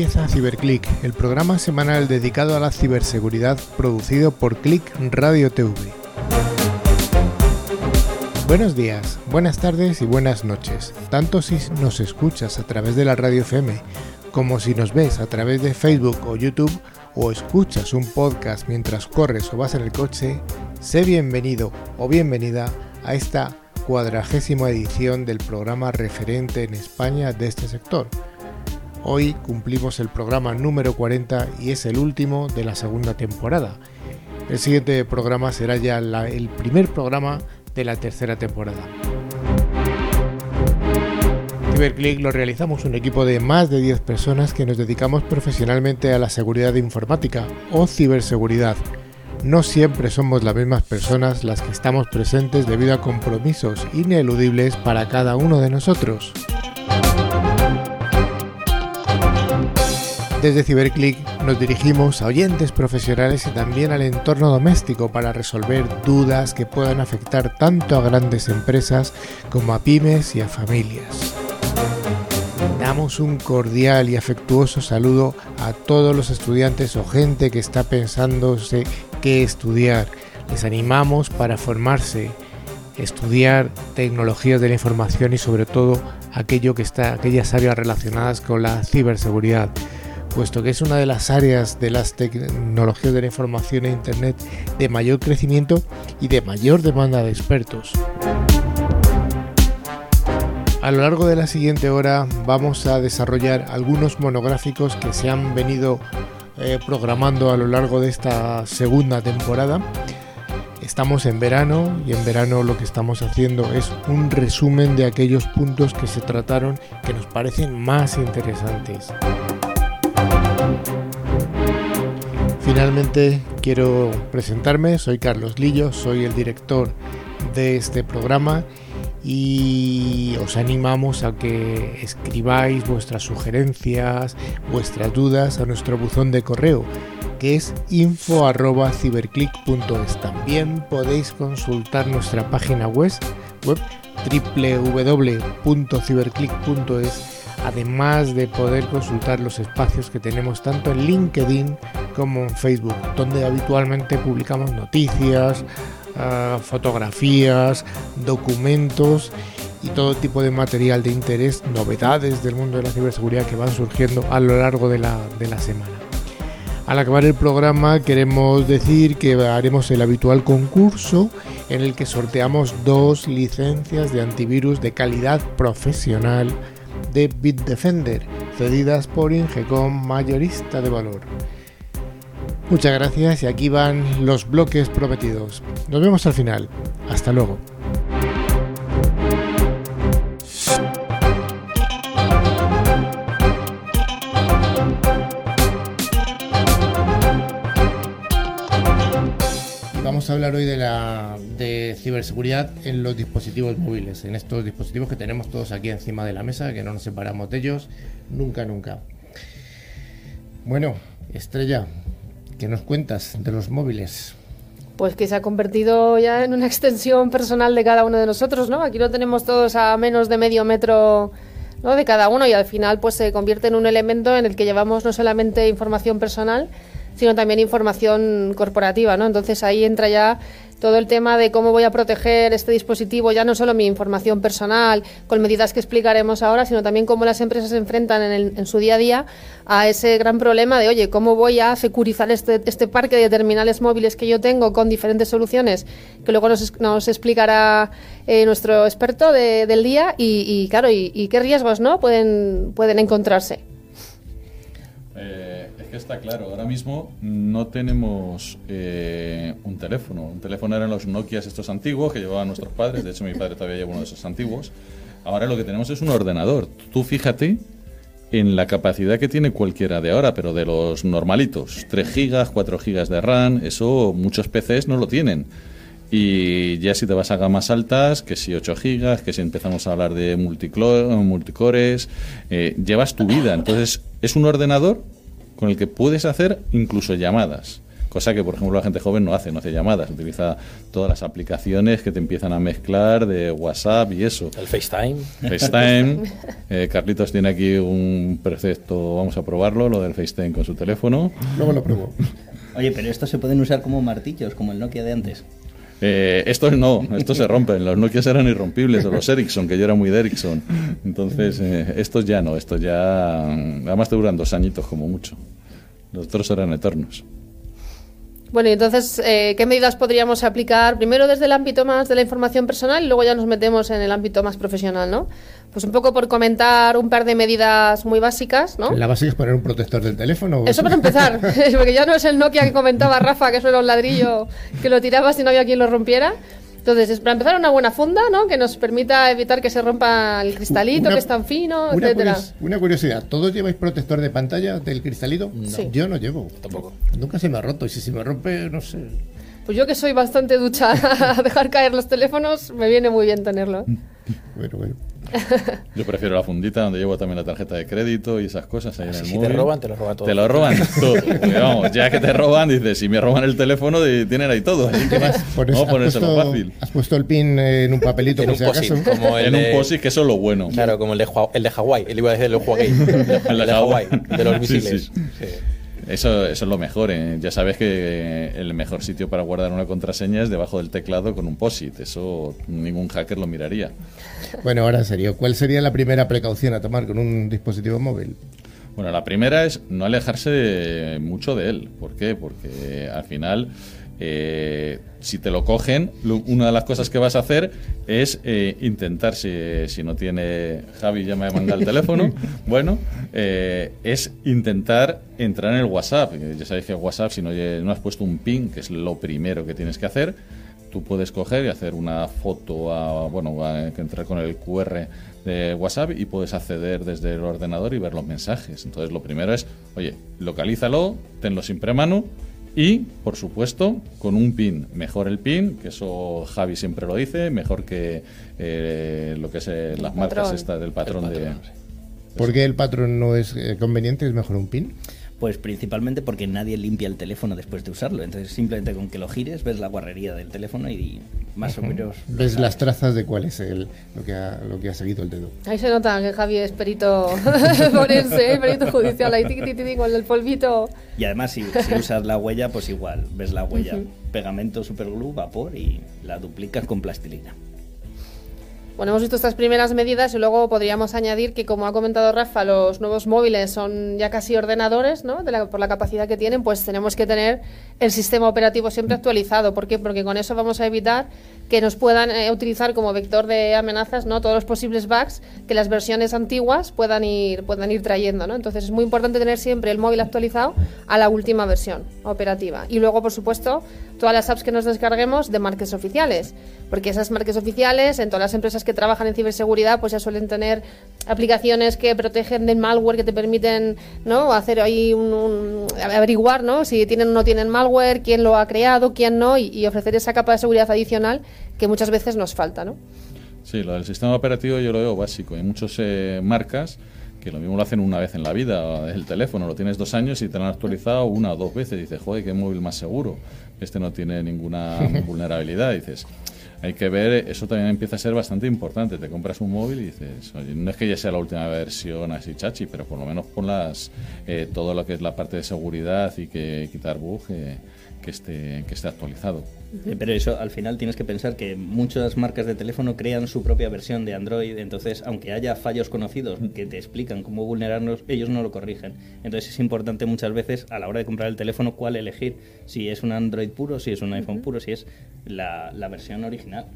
Empieza Ciberclick, el programa semanal dedicado a la ciberseguridad producido por Click Radio TV. Buenos días, buenas tardes y buenas noches, tanto si nos escuchas a través de la radio FM como si nos ves a través de Facebook o YouTube o escuchas un podcast mientras corres o vas en el coche, sé bienvenido o bienvenida a esta cuadragésima edición del programa referente en España de este sector. Hoy cumplimos el programa número 40 y es el último de la segunda temporada. El siguiente programa será ya el primer programa de la tercera temporada. CyberClick lo realizamos un equipo de más de 10 personas que nos dedicamos profesionalmente a la seguridad informática o ciberseguridad. No siempre somos las mismas personas las que estamos presentes debido a compromisos ineludibles para cada uno de nosotros. Desde CyberClick nos dirigimos a oyentes profesionales y también al entorno doméstico para resolver dudas que puedan afectar tanto a grandes empresas como a pymes y a familias. Damos un cordial y afectuoso saludo a todos los estudiantes o gente que está pensándose qué estudiar. Les animamos para formarse, estudiar tecnologías de la información y sobre todo aquello que está, aquellas áreas relacionadas con la ciberseguridad, puesto que es una de las áreas de las tecnologías de la información e Internet de mayor crecimiento y de mayor demanda de expertos. A lo largo de la siguiente hora vamos a desarrollar algunos monográficos que se han venido eh, programando a lo largo de esta segunda temporada. Estamos en verano y en verano lo que estamos haciendo es un resumen de aquellos puntos que se trataron que nos parecen más interesantes. Finalmente quiero presentarme, soy Carlos Lillo, soy el director de este programa y os animamos a que escribáis vuestras sugerencias, vuestras dudas a nuestro buzón de correo que es info@ciberclick.es. También podéis consultar nuestra página web, www.ciberclick.es además de poder consultar los espacios que tenemos tanto en LinkedIn como en Facebook, donde habitualmente publicamos noticias, fotografías, documentos y todo tipo de material de interés, novedades del mundo de la ciberseguridad que van surgiendo a lo largo de la, de la semana. Al acabar el programa queremos decir que haremos el habitual concurso en el que sorteamos dos licencias de antivirus de calidad profesional de Bitdefender, cedidas por Ingecom mayorista de valor. Muchas gracias y aquí van los bloques prometidos. Nos vemos al final. Hasta luego. Hablar hoy de la de ciberseguridad en los dispositivos móviles, en estos dispositivos que tenemos todos aquí encima de la mesa, que no nos separamos de ellos nunca, nunca. Bueno, Estrella, ¿Qué nos cuentas de los móviles? Pues que se ha convertido ya en una extensión personal de cada uno de nosotros, ¿no? Aquí lo tenemos todos a menos de medio metro ¿no? de cada uno y al final pues se convierte en un elemento en el que llevamos no solamente información personal, sino también información corporativa, ¿no? Entonces ahí entra ya todo el tema de cómo voy a proteger este dispositivo, ya no solo mi información personal, con medidas que explicaremos ahora, sino también cómo las empresas se enfrentan en, su día a día a ese gran problema de, oye, cómo voy a securizar este, este parque de terminales móviles que yo tengo con diferentes soluciones, que luego nos, explicará eh, nuestro experto del día y, claro, y, qué riesgos ¿no? pueden, pueden encontrarse. Eh, que está claro, ahora mismo no tenemos eh, un teléfono. Un teléfono eran los Nokia estos antiguos que llevaban nuestros padres, de hecho mi padre todavía lleva uno de esos antiguos. Ahora lo que tenemos es un ordenador. Tú fíjate en la capacidad que tiene cualquiera de ahora, pero de los normalitos. 3 gigas, 4 gigas de RAM, eso muchos PCs no lo tienen. Y ya si te vas a gamas altas, que si 8 gigas, que si empezamos a hablar de multicores, eh, llevas tu vida. Entonces, es un ordenador con el que puedes hacer incluso llamadas. cosa que por ejemplo la gente joven no hace, no hace llamadas, utiliza todas las aplicaciones que te empiezan a mezclar de WhatsApp y eso. El FaceTime. FaceTime. Eh, Carlitos tiene aquí un precepto, vamos a probarlo, lo del FaceTime con su teléfono. Luego lo pruebo. Oye, pero estos se pueden usar como martillos, como el Nokia de antes. Eh, estos no, estos se rompen. Los Nokia eran irrompibles, o los Ericsson, que yo era muy de Ericsson. Entonces, eh, estos ya no, estos ya. Además te duran dos añitos como mucho. Los otros eran eternos. Bueno, y entonces, eh, ¿qué medidas podríamos aplicar? Primero desde el ámbito más de la información personal y luego ya nos metemos en el ámbito más profesional, ¿no? Pues un poco por comentar un par de medidas muy básicas, ¿no? La básica es poner un protector del teléfono. Eso para empezar, porque ya no es el Nokia que comentaba Rafa, que eso era un ladrillo que lo tirabas y no había quien lo rompiera. Entonces, es para empezar una buena funda, ¿no? Que nos permita evitar que se rompa el cristalito, Una- que es tan fino, una, etcétera. curios- una curiosidad, ¿todos lleváis protector de pantalla del cristalito? Sí. Yo no llevo. Tampoco. Nunca se me ha roto y si se me rompe, no sé. Pues yo que soy bastante ducha a dejar caer los teléfonos, me viene muy bien tenerlo. Bueno, bueno. Yo prefiero la fundita donde llevo también la tarjeta de crédito y esas cosas ahí en el Si te roban, te lo roban todo. Te lo roban todo. Porque, vamos, ya que te roban, dices, si me roban el teléfono, de- tienen ahí todo. Así que Pones- vamos a has, ponérselo puesto, fácil. has puesto el pin en un papelito En por un si posit, acaso. como el En de- un POSIT, que eso es lo bueno. Claro, como el de, el de Hawái. Él iba a decir el de Huawei. El de, Hawái, de los Sí, misiles. sí. Sí. Eso, eso es lo mejor. ¿eh? Ya sabes que el mejor sitio para guardar una contraseña es debajo del teclado con un POSIT. Eso ningún hacker lo miraría. Bueno, ahora en serio, ¿cuál sería la primera precaución a tomar con un dispositivo móvil? Bueno, la primera es no alejarse mucho de él. ¿Por qué? Porque al final, eh, si te lo cogen, lo- una de las cosas que vas a hacer es eh, intentar, si, si no tiene Javi, ya me ha mandado el teléfono, bueno, eh, es intentar entrar en el WhatsApp. Eh, Ya sabéis que WhatsApp, si no, no has puesto un pin, que es lo primero que tienes que hacer, tú puedes coger y hacer una foto, a, bueno, a- entrar con el QR de WhatsApp y puedes acceder desde el ordenador y ver los mensajes. Entonces, lo primero es, oye, localízalo, tenlo siempre a mano y, por supuesto, con un pin. Mejor el pin, que eso Javi siempre lo dice, mejor que eh, lo que es eh, las marcas patrón. estas del patrón, El patrón, de... sí. ¿Por qué el patrón no es eh, conveniente? ¿Es mejor un pin? Pues principalmente porque nadie limpia el teléfono después de usarlo. Entonces simplemente con que lo gires ves la guarrería del teléfono y más o menos... Ves las trazas de cuál es el, lo, que ha, lo que ha seguido el dedo. Ahí se nota que Javi es perito forense, ¿eh? perito judicial, ahí tiqui, tiqui, tiqui, con el polvito. Y además si, si usas la huella, pues igual, ves la huella. Pegamento, superglue, vapor y la duplicas con plastilina. Bueno, hemos visto estas primeras medidas y luego podríamos añadir que, como ha comentado Rafa, los nuevos móviles son ya casi ordenadores, ¿no? De la- por la capacidad que tienen, pues tenemos que tener el sistema operativo siempre actualizado. ¿Por qué? Porque con eso vamos a evitar que nos puedan eh, utilizar como vector de amenazas, ¿no? Todos los posibles bugs que las versiones antiguas puedan ir, puedan ir trayendo, ¿no? Entonces es muy importante tener siempre el móvil actualizado a la última versión operativa. Y luego, por supuesto, todas las apps que nos descarguemos de marcas oficiales, porque esas marcas oficiales en todas las empresas que trabajan en ciberseguridad pues ya suelen tener aplicaciones que protegen del malware que te permiten no hacer ahí un, averiguar no si tienen o no tienen malware quién lo ha creado quién no y ofrecer esa capa de seguridad adicional que muchas veces nos falta no Sí, lo del sistema operativo yo lo veo básico. Hay muchas eh, marcas que lo mismo lo hacen una vez en la vida. El teléfono lo tienes dos años y te lo han actualizado una o dos veces. Dices, joder, qué móvil más seguro. Este no tiene ninguna vulnerabilidad. dices, hay que ver, eso también empieza a ser bastante importante. Te compras un móvil y dices, oye, no es que ya sea la última versión así chachi, pero por lo menos ponlas eh, todo lo que es la parte de seguridad y que quitar bugs eh, que, esté, que esté actualizado. Eh, Pero eso al final tienes que pensar que muchas marcas de teléfono crean su propia versión de Android, entonces aunque haya fallos conocidos que te explican cómo vulnerarlos, ellos no lo corrigen. Entonces es importante muchas veces a la hora de comprar el teléfono cuál elegir, si es un Android puro, si es un iPhone puro, si es la, la versión original.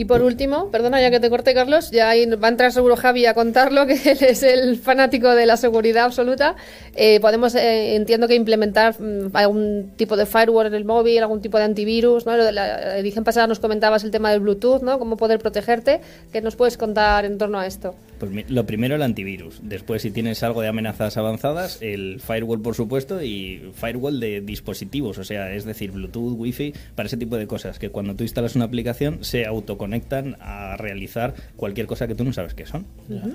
Y por último perdona ya que te corte Carlos ya ahí va a entrar seguro Javi a contarlo que él es el fanático de la seguridad absoluta. Eh, podemos eh, entiendo que implementar mm, algún tipo de firewall en el móvil algún tipo de antivirus ¿no? La edición pasada nos comentabas el tema del Bluetooth no cómo poder protegerte. Qué nos puedes contar en torno a esto Pues mi- lo primero el antivirus. Después, si tienes algo de amenazas avanzadas, el firewall, por supuesto, y firewall de dispositivos, o sea, es decir, Bluetooth, Wi-Fi, para ese tipo de cosas, que cuando tú instalas una aplicación se autoconectan a realizar cualquier cosa que tú no sabes qué son.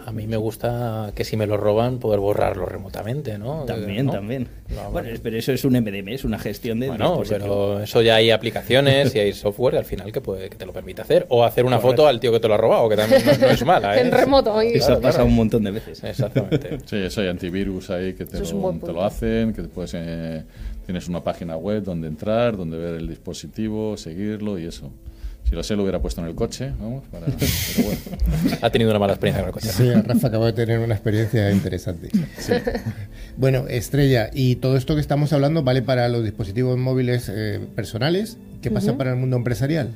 A mí me gusta que si me lo roban, poder borrarlo remotamente, ¿no? También, ¿No? también. No, bueno, pero eso es un MDM, es una gestión de Bueno, pero eso ya hay aplicaciones y hay software al final que, puede, que te lo permite hacer. O hacer una Correcto. foto al tío que te lo ha robado, que también no, no es mala. ¿eh? En remoto. y- Eso ha pasado un montón de veces. Exactamente. Sí, eso hay antivirus ahí que te, lo hacen, que después eh, tienes una página web donde entrar, donde ver el dispositivo, seguirlo y eso. Si lo sé, lo hubiera puesto en el coche, vamos, para, pero bueno. Ha tenido una mala experiencia con el coche. Sí, Rafa acaba de tener una experiencia interesante. Bueno, Estrella, y todo esto que estamos hablando vale para los dispositivos móviles eh, personales. ¿Qué pasa para el mundo empresarial?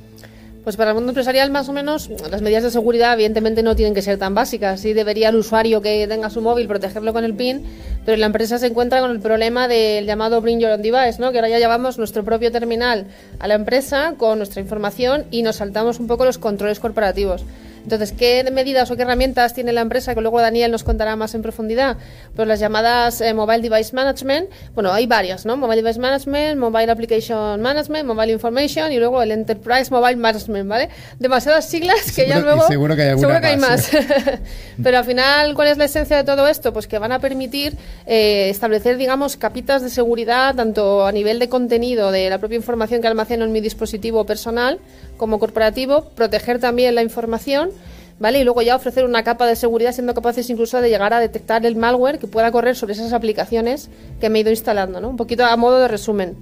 Pues para el mundo empresarial, más o menos, las medidas de seguridad evidentemente no tienen que ser tan básicas. Sí debería el usuario que tenga su móvil protegerlo con el PIN, pero la empresa se encuentra con el problema del llamado Bring Your Own Device, ¿no? que ahora ya llevamos nuestro propio terminal a la empresa con nuestra información y nos saltamos un poco los controles corporativos. Entonces, ¿qué medidas o qué herramientas tiene la empresa que luego Daniel nos contará más en profundidad? Pues las llamadas eh, Mobile Device Management. Bueno, hay varias, ¿no? Mobile Device Management, Mobile Application Management, Mobile Information y luego el Enterprise Mobile Management, ¿vale? Demasiadas siglas que ya Seguro- y luego... seguro que hay seguro que hay más. más. Pero al final, ¿cuál es la esencia de todo esto? Pues que van a permitir eh, establecer, digamos, capitas de seguridad, tanto a nivel de contenido de la propia información que almaceno en mi dispositivo personal como corporativo, proteger también la información. ¿Vale? Y luego ya ofrecer una capa de seguridad siendo capaces incluso de llegar a detectar el malware que pueda correr sobre esas aplicaciones que me he ido instalando, ¿no? Un poquito a modo de resumen.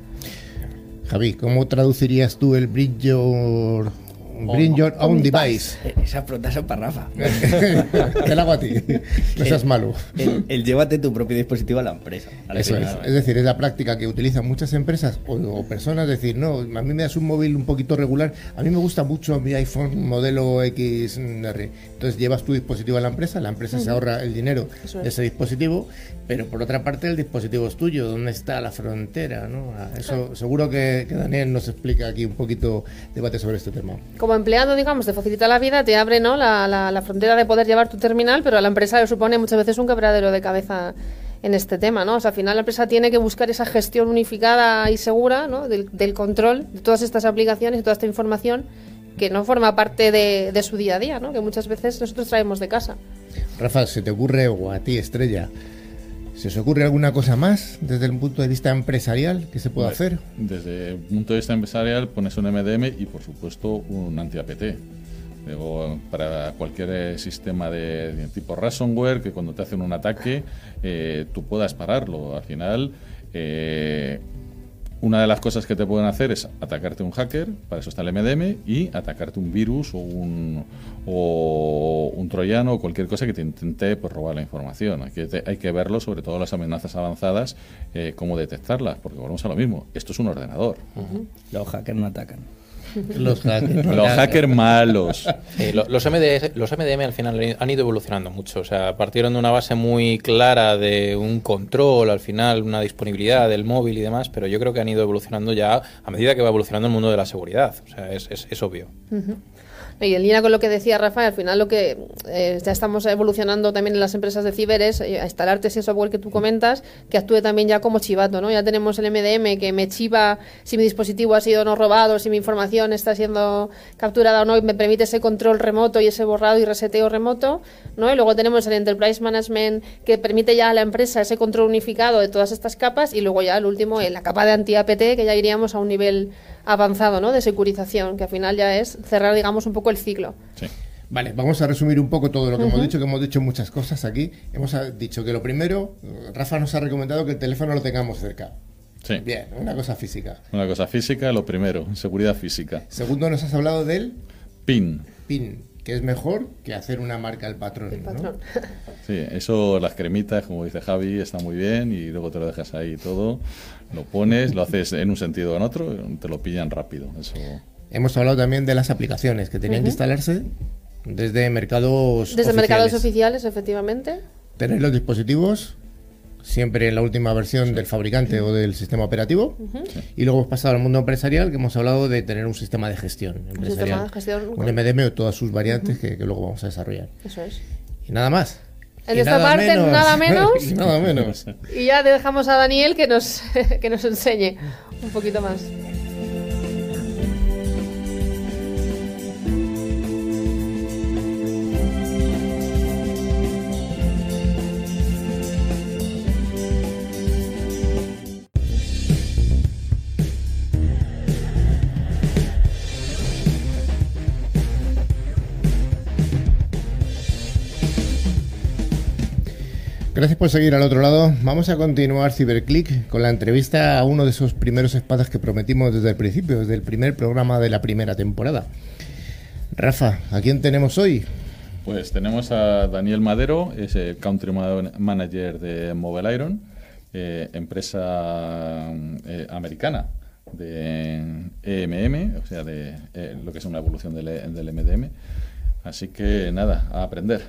Javi, ¿cómo traducirías tú el Bring Your, bring your Own Device? Eh, Esa pregunta es para Rafa. Te la hago a ti. No seas malo. El, el llévate tu propio dispositivo a la empresa. al Eso es. Es decir, es la práctica que utilizan muchas empresas o, o personas. Decir, no, a mí me das un móvil un poquito regular. A mí me gusta mucho mi iPhone modelo XR. Entonces llevas tu dispositivo a la empresa, la empresa se ahorra el dinero de es. ese dispositivo, pero por otra parte el dispositivo es tuyo. ¿Dónde está la frontera? ¿no? Ah, Eso seguro que, que Daniel nos explica aquí un poquito debate sobre este tema. Como empleado, digamos, te facilita la vida, te abre ¿no? la, la- frontera de poder llevar tu terminal, pero a la empresa le supone muchas veces un quebradero de cabeza en este tema, ¿no? O al final la empresa tiene que buscar esa gestión unificada y segura, ¿no? Del, del control de todas estas aplicaciones y toda esta información que no forma parte de, de su día a día, ¿no? Que muchas veces nosotros traemos de casa. Rafa, ¿se te ocurre, o a ti, Estrella, ¿se os ocurre alguna cosa más desde el punto de vista empresarial que se pueda hacer? Desde el punto de vista empresarial pones un MDM y por supuesto un anti-APT. Luego, para cualquier eh, sistema de, de tipo ransomware que cuando te hacen un ataque eh, tú puedas pararlo. Al final, eh, una de las cosas que te pueden hacer es atacarte un hacker, para eso está el MDM, y atacarte un virus o un, o un troyano o cualquier cosa que te intente pues, robar la información. Hay que, te- hay que verlo, sobre todo las amenazas avanzadas, eh, cómo detectarlas, porque volvemos a lo mismo. Esto es un ordenador. Los hackers no atacan. Los hackers. Los hackers malos. Sí, los, los MDM al final han ido evolucionando mucho. O sea, partieron de una base muy clara de un control, al final una disponibilidad del móvil y demás, pero yo creo que han ido evolucionando ya a medida que va evolucionando el mundo de la seguridad. O sea, es, es, es obvio. Y en línea con lo que decía Rafa, al final lo que eh, ya estamos evolucionando también en las empresas de ciber es eh, instalarte ese software que tú comentas, que actúe también ya como chivato, ¿no? Ya tenemos el MDM que me chiva si mi dispositivo ha sido no robado, si mi información está siendo capturada o no, y me permite ese control remoto y ese borrado y reseteo remoto, ¿no? Y luego tenemos el Enterprise Management que permite ya a la empresa ese control unificado de todas estas capas y luego ya el último, la capa de anti-APT, que ya iríamos a un nivel avanzado, ¿no? De securización, que al final ya es cerrar, digamos, un poco el ciclo. Sí. Vale, vamos a resumir un poco todo lo que hemos dicho, que hemos dicho muchas cosas aquí. Hemos dicho que lo primero, Rafa nos ha recomendado que el teléfono lo tengamos cerca. Sí. Bien, una cosa física. Una cosa física, lo primero, seguridad física. Segundo, nos has hablado del PIN. PIN, que es mejor que hacer una marca al patrón. El ¿no? patrón. Sí, eso, las cremitas, como dice Javi, está muy bien y luego te lo dejas ahí todo, lo pones, lo haces en un sentido o en otro, te lo pillan rápido. Eso. Hemos hablado también de las aplicaciones que tenían que instalarse desde mercados Desde mercados oficiales. efectivamente. Tener los dispositivos siempre en la última versión del fabricante o del sistema operativo. Y luego hemos pasado al mundo empresarial, que hemos hablado de tener un sistema de gestión empresarial. de gestión. Un MDM o todas sus variantes que, que luego vamos a desarrollar. Eso es. Y nada más. En esta nada parte, menos. nada menos. y nada menos. Y ya dejamos a Daniel que nos, que nos enseñe un poquito más. Gracias por seguir al otro lado. Vamos a continuar Ciberclick con la entrevista a uno de esos primeros espadas que prometimos desde el principio, desde el primer programa de la primera temporada. Rafa, ¿a quién tenemos hoy? Pues tenemos a Daniel Madero, es el Country Ma- Manager de Mobile Iron, eh, empresa eh, americana de EMM, o sea, de eh, lo que es una evolución del, E- del MDM. Así que nada, a aprender.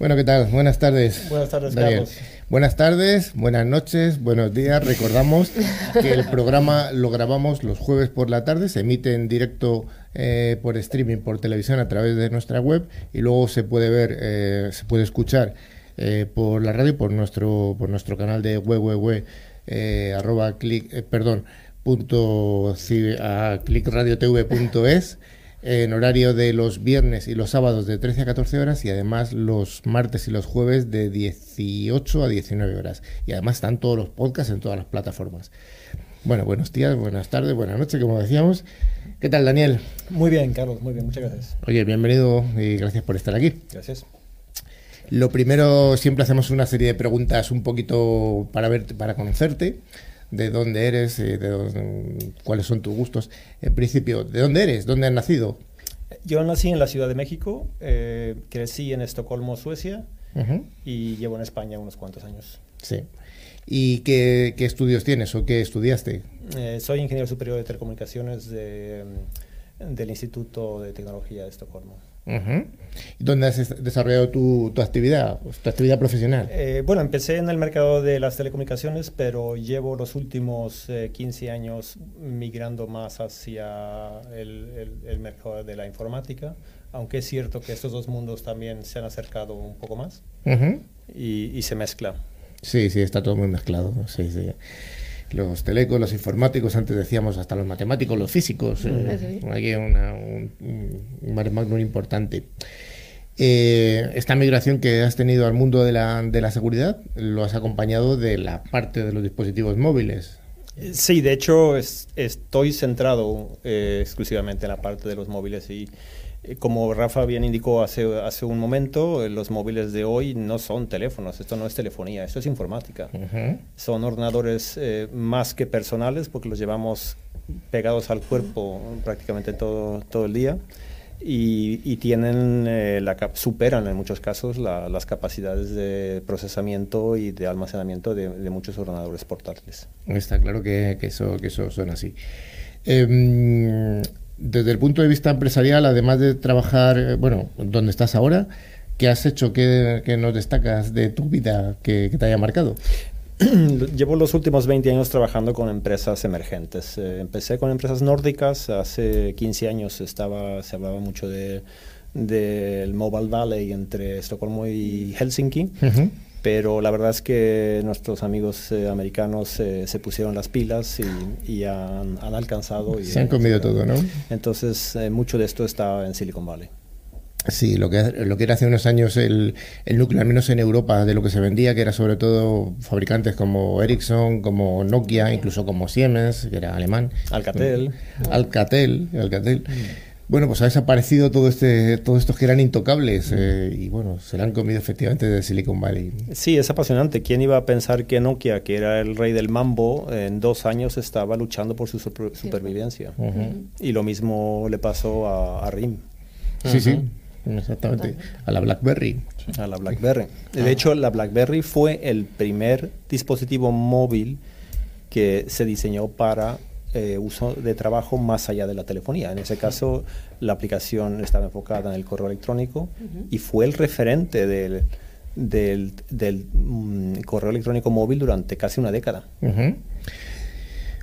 Bueno, ¿qué tal? Buenas tardes. Buenas tardes, Daniel. Carlos. Buenas tardes, buenas noches, buenos días. Recordamos que el programa lo grabamos los jueves por la tarde, se emite en directo eh, por streaming, por televisión a través de nuestra web y luego se puede ver, eh, se puede escuchar eh, por la radio, por nuestro, por nuestro canal de www. Eh, arroba click, eh, perdón, punto, a clickradiotv.es en horario de los viernes y los sábados de 13 a 14 horas y además los martes y los jueves de 18 a 19 horas. Y además están todos los podcasts en todas las plataformas. Bueno, buenos días, buenas tardes, buenas noches, como decíamos. ¿Qué tal, Daniel? Muy bien, Carlos, muy bien, muchas gracias. Oye, bienvenido y gracias por estar aquí. Gracias. Lo primero, siempre hacemos una serie de preguntas un poquito para ver, para conocerte, de dónde eres, eh, de dónde- cuáles son tus gustos. En principio, ¿de dónde eres? ¿Dónde has nacido? Yo nací en la Ciudad de México, eh, crecí en Estocolmo, Suecia, y llevo en España unos cuantos años. Sí. ¿Y qué, qué estudios tienes o qué estudiaste? Eh, soy ingeniero superior de telecomunicaciones de, mm, del Instituto de Tecnología de Estocolmo. ¿Y ¿Dónde has es- desarrollado tu, tu actividad, tu actividad profesional? Eh, bueno, empecé en el mercado de las telecomunicaciones, pero llevo los últimos eh, 15 años migrando más hacia el, el- el mercado de la informática, aunque es cierto que estos dos mundos también se han acercado un poco más y, y se mezcla. Sí, sí, está todo muy mezclado. Sí, sí. Los telecos, los informáticos, antes decíamos hasta los matemáticos, los físicos. eh, hay una, un, un mare magnum importante. Eh, esta migración que has tenido al mundo de la, de la seguridad lo has acompañado de la parte de los dispositivos móviles. Sí, de hecho es- estoy centrado eh, exclusivamente en la parte de los móviles y como Rafa bien indicó hace, hace un momento, eh, los móviles de hoy no son teléfonos, esto no es telefonía, esto es informática. Son ordenadores eh, más que personales porque los llevamos pegados al cuerpo prácticamente todo, todo el día y, y tienen eh, la superan en muchos casos la- las capacidades de procesamiento y de almacenamiento de, de muchos ordenadores portátiles. Está claro que, que eso, que eso suena así. Em, desde el punto de vista empresarial, además de trabajar, eh, bueno, donde estás ahora, ¿qué has hecho? ¿Qué, qué nos destacas de tu vida que, que te haya marcado? Llevo los últimos 20 años trabajando con empresas emergentes. Eh, empecé con empresas nórdicas, hace 15 años estaba, se hablaba mucho de, del Mobile Valley entre Estocolmo y Helsinki. Pero la verdad es que nuestros amigos eh, americanos eh, se pusieron las pilas y, y han, han alcanzado. Y Se han comido todo, ¿no? Entonces, eh, mucho de esto está en Silicon Valley. Sí, lo que, lo que era hace unos años el, el núcleo, al menos en Europa, de lo que se vendía, que era sobre todo fabricantes como Ericsson, como Nokia, incluso como Siemens, que era alemán. Alcatel. Alcatel, Alcatel. Bueno, pues ha desaparecido todo este, todos estos que eran intocables eh, y bueno, se la han comido efectivamente de Silicon Valley. Sí, es apasionante. ¿Quién iba a pensar que Nokia, que era el rey del mambo, en dos años estaba luchando por su super- supervivencia? Ujú. Y lo mismo le pasó a, a RIM, Sí, sí, exactamente. A la BlackBerry. a la BlackBerry. De hecho, la BlackBerry fue el primer dispositivo móvil que se diseñó para eh, uso de trabajo más allá de la telefonía. En ese caso, la aplicación estaba enfocada en el correo electrónico y fue el referente del, del, del, mm, correo electrónico móvil durante casi una década.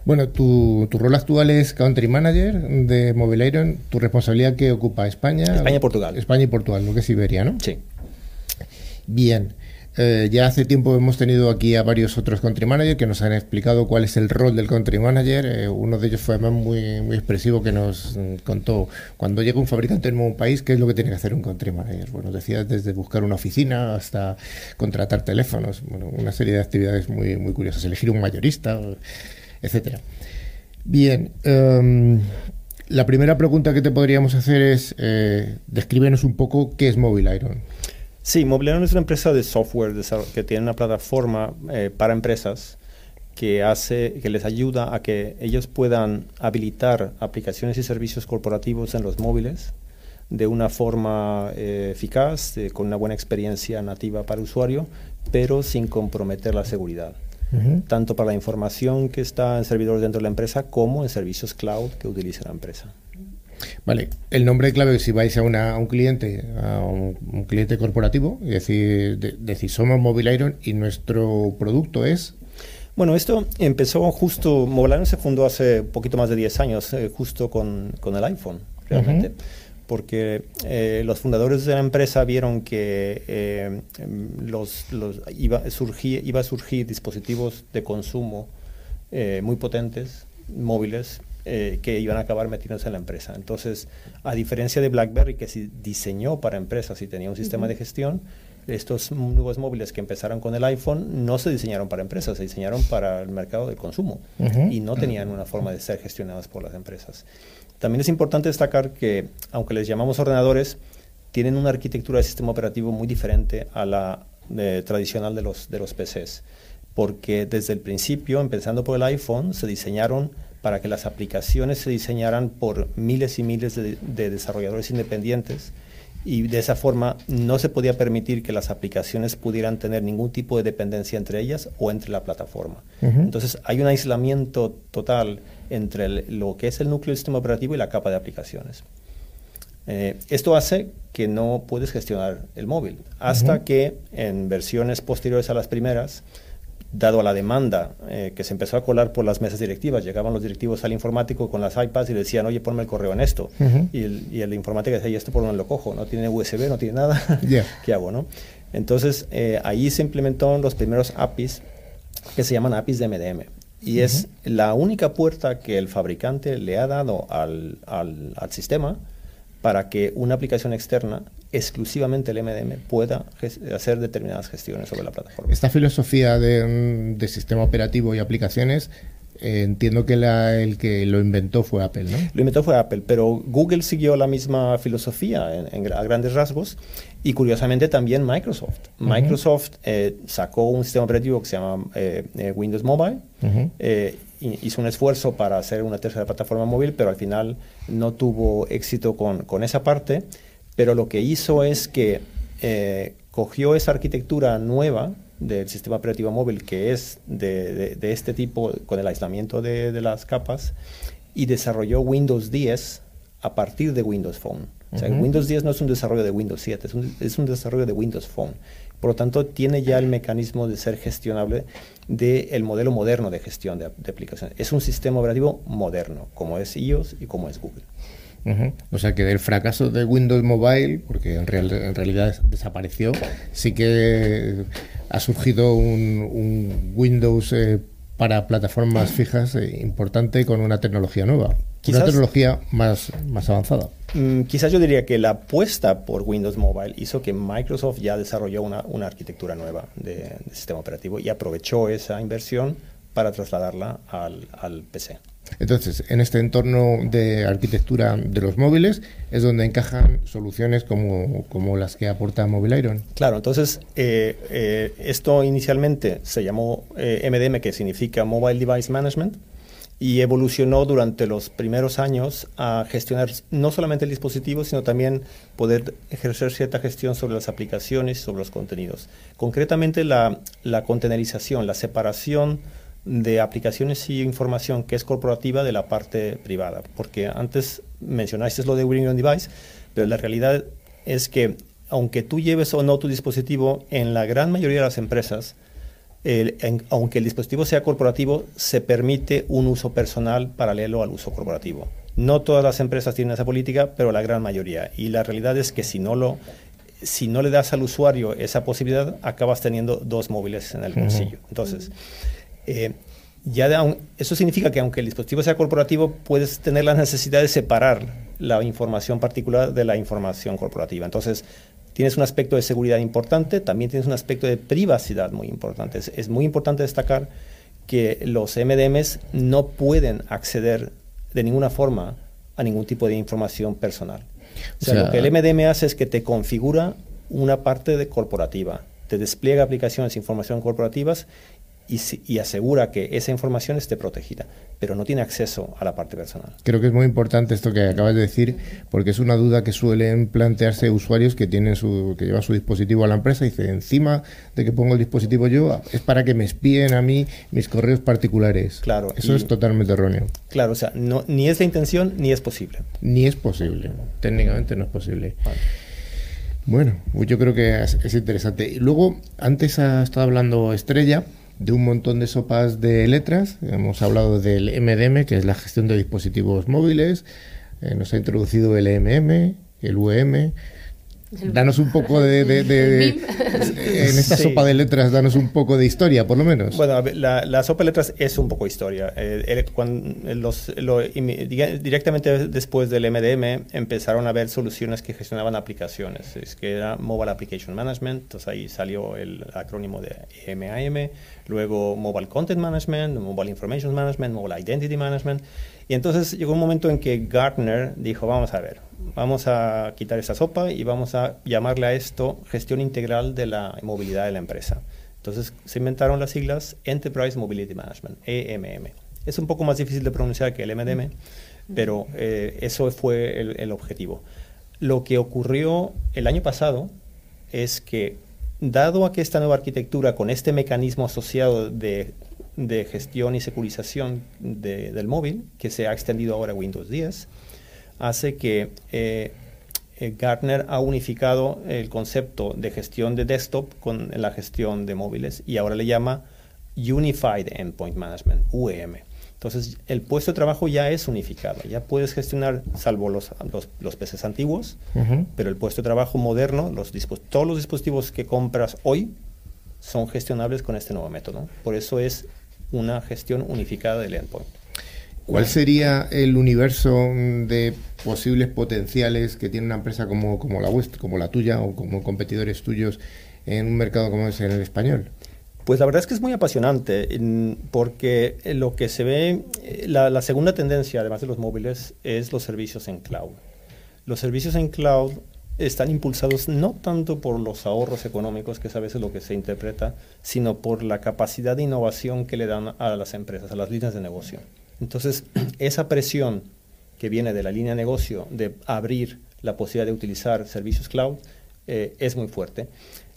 Bueno, tu, tu rol actual es Country Manager de Mobile Iron. ¿Tu responsabilidad que ocupa España? España y Portugal. España y Portugal, lo que es Iberia, ¿no? Sí. Bien. Eh, ya hace tiempo hemos tenido aquí a varios otros country managers que nos han explicado cuál es el rol del country manager. Eh, uno de ellos fue además muy, expresivo que nos mm, contó cuando llega un fabricante en un país, qué es lo que tiene que hacer un country manager. Bueno, decía desde buscar una oficina hasta contratar teléfonos, bueno, una serie de actividades muy, muy curiosas, elegir un mayorista, etcétera. Bien, em, la primera pregunta que te podríamos hacer es, eh, descríbenos un poco qué es Mobile Iron. Sí, Mobiliario es una empresa de software que tiene una plataforma eh, para empresas que hace que les ayuda a que ellos puedan habilitar aplicaciones y servicios corporativos en los móviles de una forma eh, eficaz, con una buena experiencia nativa para el usuario, pero sin comprometer la seguridad. Tanto para la información que está en servidores dentro de la empresa como en servicios cloud que utiliza la empresa. Vale, el nombre clave si vais a, una, un cliente, a un, cliente corporativo, y decir, decir, somos Mobile Iron y nuestro producto es... Bueno, esto empezó justo, Mobile Iron se fundó hace poquito más de 10 años, eh, justo con, con, el iPhone, realmente. Porque eh, los fundadores de la empresa vieron que eh, los, los iba, surgir, iba a surgir dispositivos de consumo muy potentes, móviles, eh, que iban a acabar metiéndose en la empresa. Entonces, a diferencia de BlackBerry, que se diseñó para empresas y tenía un sistema de gestión, estos nuevos móviles que empezaron con el iPhone no se diseñaron para empresas, se diseñaron para el mercado del consumo y no tenían una forma de ser gestionadas por las empresas. También es importante destacar que, aunque les llamamos ordenadores, tienen una arquitectura de sistema operativo muy diferente a la eh, tradicional de los, de los PCs, porque desde el principio, empezando por el iPhone, se diseñaron para que las aplicaciones se diseñaran por miles y miles de, desarrolladores independientes y de esa forma no se podía permitir que las aplicaciones pudieran tener ningún tipo de dependencia entre ellas o entre la plataforma. Entonces hay un aislamiento total entre lo que es el núcleo del sistema operativo y la capa de aplicaciones. Eh, esto hace que no puedes gestionar el móvil hasta que en versiones posteriores a las primeras dado a la demanda eh, que se empezó a colar por las mesas directivas, llegaban los directivos al informático con las iPads y decían, oye, ponme el correo en esto. y, el, y, el, informático decía, ¿y esto por dónde lo cojo? No tiene USB, no tiene nada. ¿Qué hago? no? Entonces, eh, ahí se implementaron los primeros APIs que se llaman APIs de MDM. Y es la única puerta que el fabricante le ha dado al, al, al sistema para que una aplicación externa exclusivamente el MDM pueda hacer determinadas gestiones sobre la plataforma. Esta filosofía de, de sistema operativo y aplicaciones eh, entiendo que el que lo inventó fue Apple, ¿no? Lo inventó fue Apple, pero Google siguió la misma filosofía en, a grandes rasgos y curiosamente también Microsoft. Microsoft eh, sacó un sistema operativo que se llama eh, Windows Mobile. hizo un esfuerzo para hacer una tercera plataforma móvil, pero al final no tuvo éxito con, con esa parte pero lo que hizo es que eh, cogió esa arquitectura nueva del sistema operativo móvil que es de, este tipo con el aislamiento de, las capas y desarrolló Windows 10 a partir de Windows Phone. O sea, Windows 10 no es un desarrollo de Windows 7, es un, desarrollo de Windows Phone. Por lo tanto, tiene ya el mecanismo de ser gestionable del modelo moderno de gestión de, de aplicaciones. Es un sistema operativo moderno, como es iOS y como es Google. O sea que del fracaso de Windows Mobile, porque en, realidad desapareció, sí que ha surgido un, Windows eh, para plataformas fijas eh, importante con una tecnología nueva, una tecnología más, más avanzada. Mm, quizás yo diría que la apuesta por Windows Mobile hizo que Microsoft ya desarrolló una, arquitectura nueva de, sistema operativo y aprovechó esa inversión para trasladarla al, al PC. Entonces, en este entorno de arquitectura de los móviles es donde encajan soluciones como, como las que aporta Mobile Iron. Claro, entonces eh, eh, esto inicialmente se llamó eh, MDM, que significa Mobile Device Management, y evolucionó durante los primeros años a gestionar no solamente el dispositivo, sino también poder ejercer cierta gestión sobre las aplicaciones sobre los contenidos. Concretamente, la, la containerización, la separación de aplicaciones y información que es corporativa de la parte privada. Porque antes mencionaste lo de Windows Device, pero la realidad es que aunque tú lleves o no tu dispositivo, en la gran mayoría de las empresas, aunque el dispositivo sea corporativo, se permite un uso personal paralelo al uso corporativo. No todas las empresas tienen esa política, pero la gran mayoría. Y la realidad es que si no lo si no le das al usuario esa posibilidad, acabas teniendo dos móviles en el bolsillo. Entonces, eh, ya eso significa que aunque el dispositivo sea corporativo, puedes tener la necesidad de separar la información particular de la información corporativa. Entonces, tienes un aspecto de seguridad importante, también tienes un aspecto de privacidad muy importante. Es, muy importante destacar que los MDMs no pueden acceder de ninguna forma a ningún tipo de información personal. O sea, lo que el MDM hace es que te configura una parte de corporativa, te despliega aplicaciones e información corporativas y, asegura que esa información esté protegida, pero no tiene acceso a la parte personal. Creo que es muy importante esto que acabas de decir, porque es una duda que suelen plantearse usuarios que tienen su, que llevan su dispositivo a la empresa y dice encima de que pongo el dispositivo yo es para que me espíen a mí mis correos particulares. Claro. Eso es totalmente erróneo. Claro, o sea, no, ni es la intención ni es posible. Ni es posible. Técnicamente no es posible. Bueno, yo creo que es, es interesante. Luego, antes ha estado hablando Estrella de un montón de sopas de letras. Hemos hablado del MDM, que es la gestión de dispositivos móviles. Eh, nos ha introducido el EMM, el UEM, Danos un poco de... en esta sopa de letras, danos un poco de historia, por lo menos. Bueno, la, sopa de letras es un poco historia. Eh, cuando los, directamente después del MDM empezaron a haber soluciones que gestionaban aplicaciones. Es que era Mobile Application Management, entonces ahí salió el acrónimo de EMAM, luego Mobile Content Management, Mobile Information Management, Mobile Identity Management. Y entonces llegó un momento en que Gartner dijo, vamos a ver, vamos a quitar esa sopa y vamos a llamarle a esto gestión integral de la movilidad de la empresa. Entonces se inventaron las siglas Enterprise Mobility Management, EMM. Es un poco más difícil de pronunciar que el MDM, pero eh, eso fue el, objetivo. Lo que ocurrió el año pasado es que, dado a que esta nueva arquitectura con este mecanismo asociado de, gestión y securización del móvil, que se ha extendido ahora a Windows 10, hace que eh, eh, Gartner ha unificado el concepto de gestión de desktop con la gestión de móviles y ahora le llama Unified Endpoint Management, UEM. Entonces, el puesto de trabajo ya es unificado, ya puedes gestionar, salvo los, los, PCs antiguos, pero el puesto de trabajo moderno, los todos los dispositivos que compras hoy son gestionables con este nuevo método. Por eso es una gestión unificada del endpoint. ¿Cuál sería el universo de posibles potenciales que tiene una empresa como, como la vuestra, como la tuya o como competidores tuyos en un mercado como es en el español? Pues la verdad es que es muy apasionante porque lo que se ve, la, la, segunda tendencia, además de los móviles, es los servicios en cloud. Los servicios en cloud están impulsados no tanto por los ahorros económicos, que es a veces lo que se interpreta, sino por la capacidad de innovación que le dan a las empresas, a las líneas de negocio. Entonces, esa presión que viene de la línea de negocio de abrir la posibilidad de utilizar servicios cloud eh, es muy fuerte.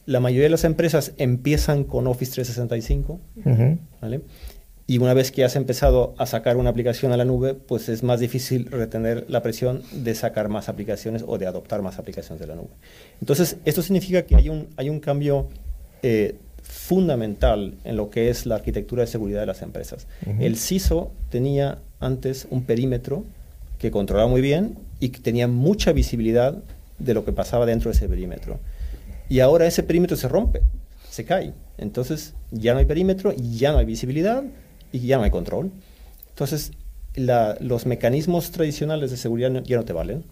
La mayoría de las empresas empiezan con Office 365, ¿vale? Y una vez que has empezado a sacar una aplicación a la nube, pues es más difícil retener la presión de sacar más aplicaciones o de adoptar más aplicaciones de la nube. Entonces, esto significa que hay un, hay un cambio eh, fundamental en lo que es la arquitectura de seguridad de las empresas. El CISO tenía antes un perímetro que controlaba muy bien y que tenía mucha visibilidad de lo que pasaba dentro de ese perímetro. Y ahora ese perímetro se rompe, se cae. Entonces ya no hay perímetro, ya no hay visibilidad y ya no hay control. Entonces los mecanismos tradicionales de seguridad ya no te valen.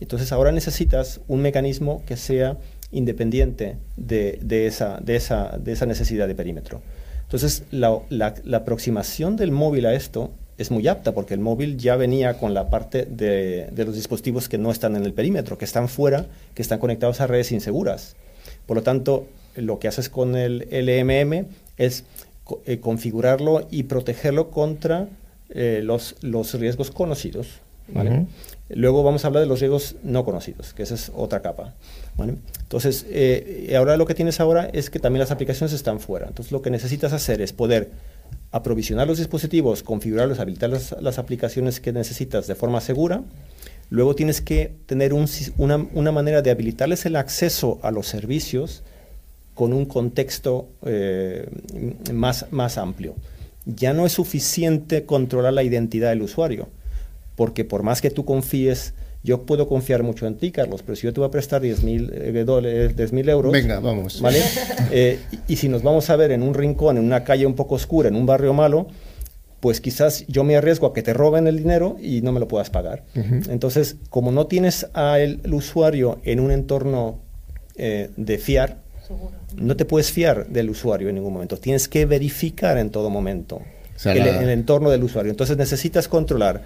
Entonces ahora necesitas un mecanismo que sea independiente de, esa, de, esa, de esa necesidad de perímetro. Entonces, la, aproximación del móvil a esto es muy apta porque el móvil ya venía con la parte de, los dispositivos que no están en el perímetro, que están fuera, que están conectados a redes inseguras. Por lo tanto, lo que haces con el LMM es eh, configurarlo y protegerlo contra eh, los, los riesgos conocidos. Luego vamos a hablar de los riesgos no conocidos, que esa es otra capa. Entonces, eh, ahora lo que tienes ahora es que también las aplicaciones están fuera. Entonces, lo que necesitas hacer es poder aprovisionar los dispositivos, configurarlos, habilitar las, aplicaciones que necesitas de forma segura. Luego tienes que tener una, manera de habilitarles el acceso a los servicios con un contexto eh, más, más amplio. Ya no es suficiente controlar la identidad del usuario porque por más que tú confíes yo puedo confiar mucho en ti, Carlos, pero si yo te voy a prestar 10 mil eh, euros... Venga, vamos. ¿Vale? Eh, y, si nos vamos a ver en un rincón, en una calle un poco oscura, en un barrio malo, pues quizás yo me arriesgo a que te roben el dinero y no me lo puedas pagar. Entonces, como no tienes al usuario en un entorno eh, de fiar, no te puedes fiar del usuario en ningún momento. Tienes que verificar en todo momento el, entorno del usuario. Entonces necesitas controlar,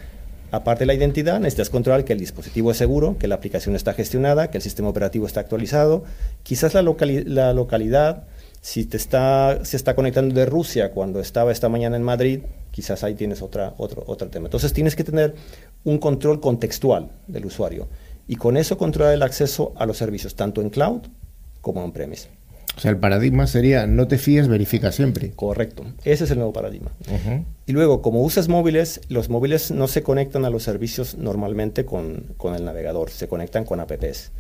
aparte de la identidad, necesitas controlar que el dispositivo es seguro, que la aplicación está gestionada, que el sistema operativo está actualizado, quizás la, la localidad, si te está, se está conectando de Rusia cuando estaba esta mañana en Madrid, quizás ahí tienes otra, otro, otro tema. Entonces tienes que tener un control contextual del usuario y con eso controlar el acceso a los servicios, tanto en cloud como en premise. O sea, el paradigma sería no te fíes, verifica siempre. Correcto. Ese es el nuevo paradigma. Y luego, como usas móviles, los móviles no se conectan a los servicios normalmente con, con, el navegador, se conectan con apps.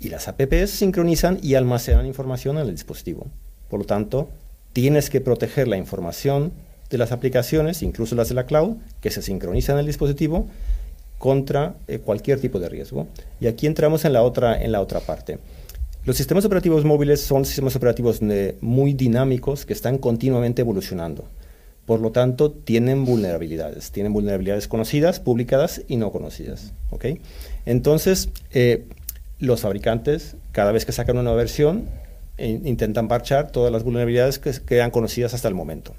Y las apps sincronizan y almacenan información en el dispositivo. Por lo tanto, tienes que proteger la información de las aplicaciones, incluso las de la cloud, que se sincronizan en el dispositivo contra eh, cualquier tipo de riesgo. Y aquí entramos en la otra, en la otra parte. Los sistemas operativos móviles son sistemas operativos muy dinámicos que están continuamente evolucionando. Por lo tanto, tienen vulnerabilidades. Tienen vulnerabilidades conocidas, publicadas y no conocidas. ¿okay? Entonces, eh, los fabricantes, cada vez que sacan una nueva versión, intentan parchar todas las vulnerabilidades que quedan conocidas hasta el momento.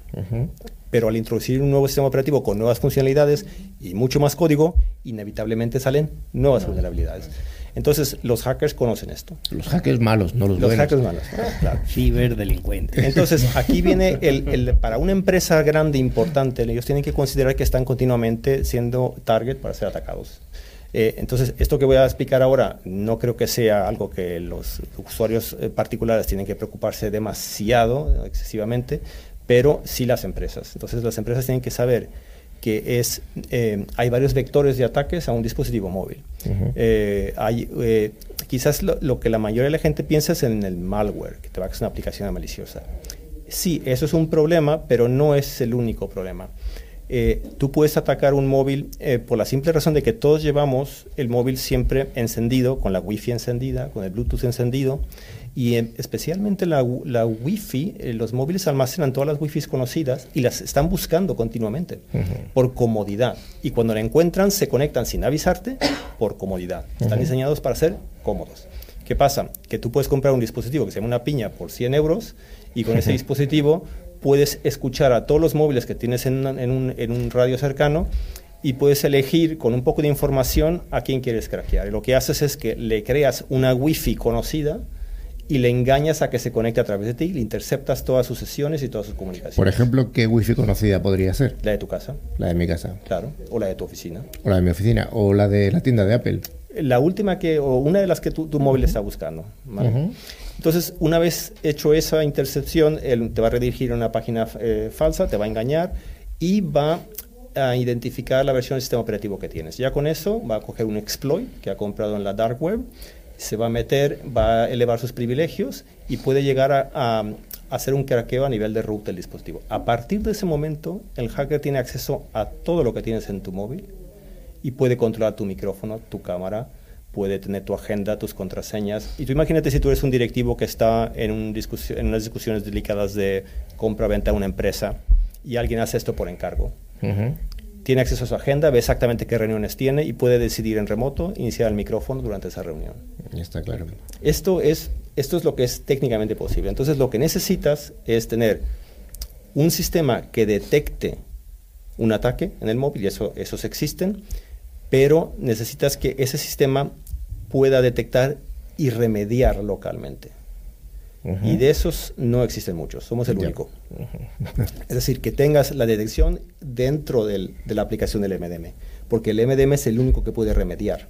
Pero al introducir un nuevo sistema operativo con nuevas funcionalidades y mucho más código, inevitablemente salen nuevas vulnerabilidades. Entonces, los hackers conocen esto. Los hackers malos, no los, los hackers malos, claro. Ciberdelincuentes. Entonces, aquí viene el, para una empresa grande, importante, ellos tienen que considerar que están continuamente siendo target para ser atacados. Eh, entonces, esto que voy a explicar ahora no creo que sea algo que los usuarios eh, particulares tienen que preocuparse demasiado, excesivamente, pero sí las empresas. Entonces, las empresas tienen que saber que es, eh, hay varios vectores de ataques a un dispositivo móvil. hay, quizás lo, que la mayoría de la gente piensa es en el malware, que te va a hacer una aplicación maliciosa. Sí, eso es un problema, pero no es el único problema. Eh, tú puedes atacar un móvil eh, por la simple razón de que todos llevamos el móvil siempre encendido, con la Wi-Fi encendida, con el Bluetooth encendido, y especialmente la, la Wi-Fi, eh, los móviles almacenan todas las Wi-Fi conocidas y las están buscando continuamente, por comodidad. Y cuando la encuentran, se conectan sin avisarte por comodidad. Están diseñados para ser cómodos. ¿Qué pasa? Que tú puedes comprar un dispositivo que se llama una piña por 100 euros y con ese dispositivo puedes escuchar a todos los móviles que tienes en, un, radio cercano y puedes elegir con un poco de información a quién quieres craquear. Y lo que haces es que le creas una wifi conocida y le engañas a que se conecte a través de ti, le interceptas todas sus sesiones y todas sus comunicaciones. Por ejemplo, ¿qué wifi conocida podría ser? La de tu casa. La de mi casa. Claro, o la de tu oficina. O la de mi oficina, o la de la tienda de Apple. La última que, o una de las que tu, móvil está buscando. Entonces, una vez hecho esa intercepción, él te va a redirigir a una página eh, falsa, te va a engañar y va a identificar la versión del sistema operativo que tienes. Ya con eso va a coger un exploit que ha comprado en la dark web, se va a meter, va a elevar sus privilegios y puede llegar a, hacer un craqueo a nivel de root del dispositivo. A partir de ese momento, el hacker tiene acceso a todo lo que tienes en tu móvil y puede controlar tu micrófono, tu cámara, puede tener tu agenda, tus contraseñas. Y tú imagínate si tú eres un directivo que está en, un en unas discusiones delicadas de compra-venta a una empresa y alguien hace esto por encargo. Tiene acceso a su agenda, ve exactamente qué reuniones tiene y puede decidir en remoto iniciar el micrófono durante esa reunión. Está claro. Esto es, esto es lo que es técnicamente posible. Entonces lo que necesitas es tener un sistema que detecte un ataque en el móvil, y eso, esos existen, pero necesitas que ese sistema pueda detectar y remediar localmente. Y de esos no existen muchos, somos el único. Es decir, que tengas la detección dentro de la aplicación del MDM, porque el MDM es el único que puede remediar.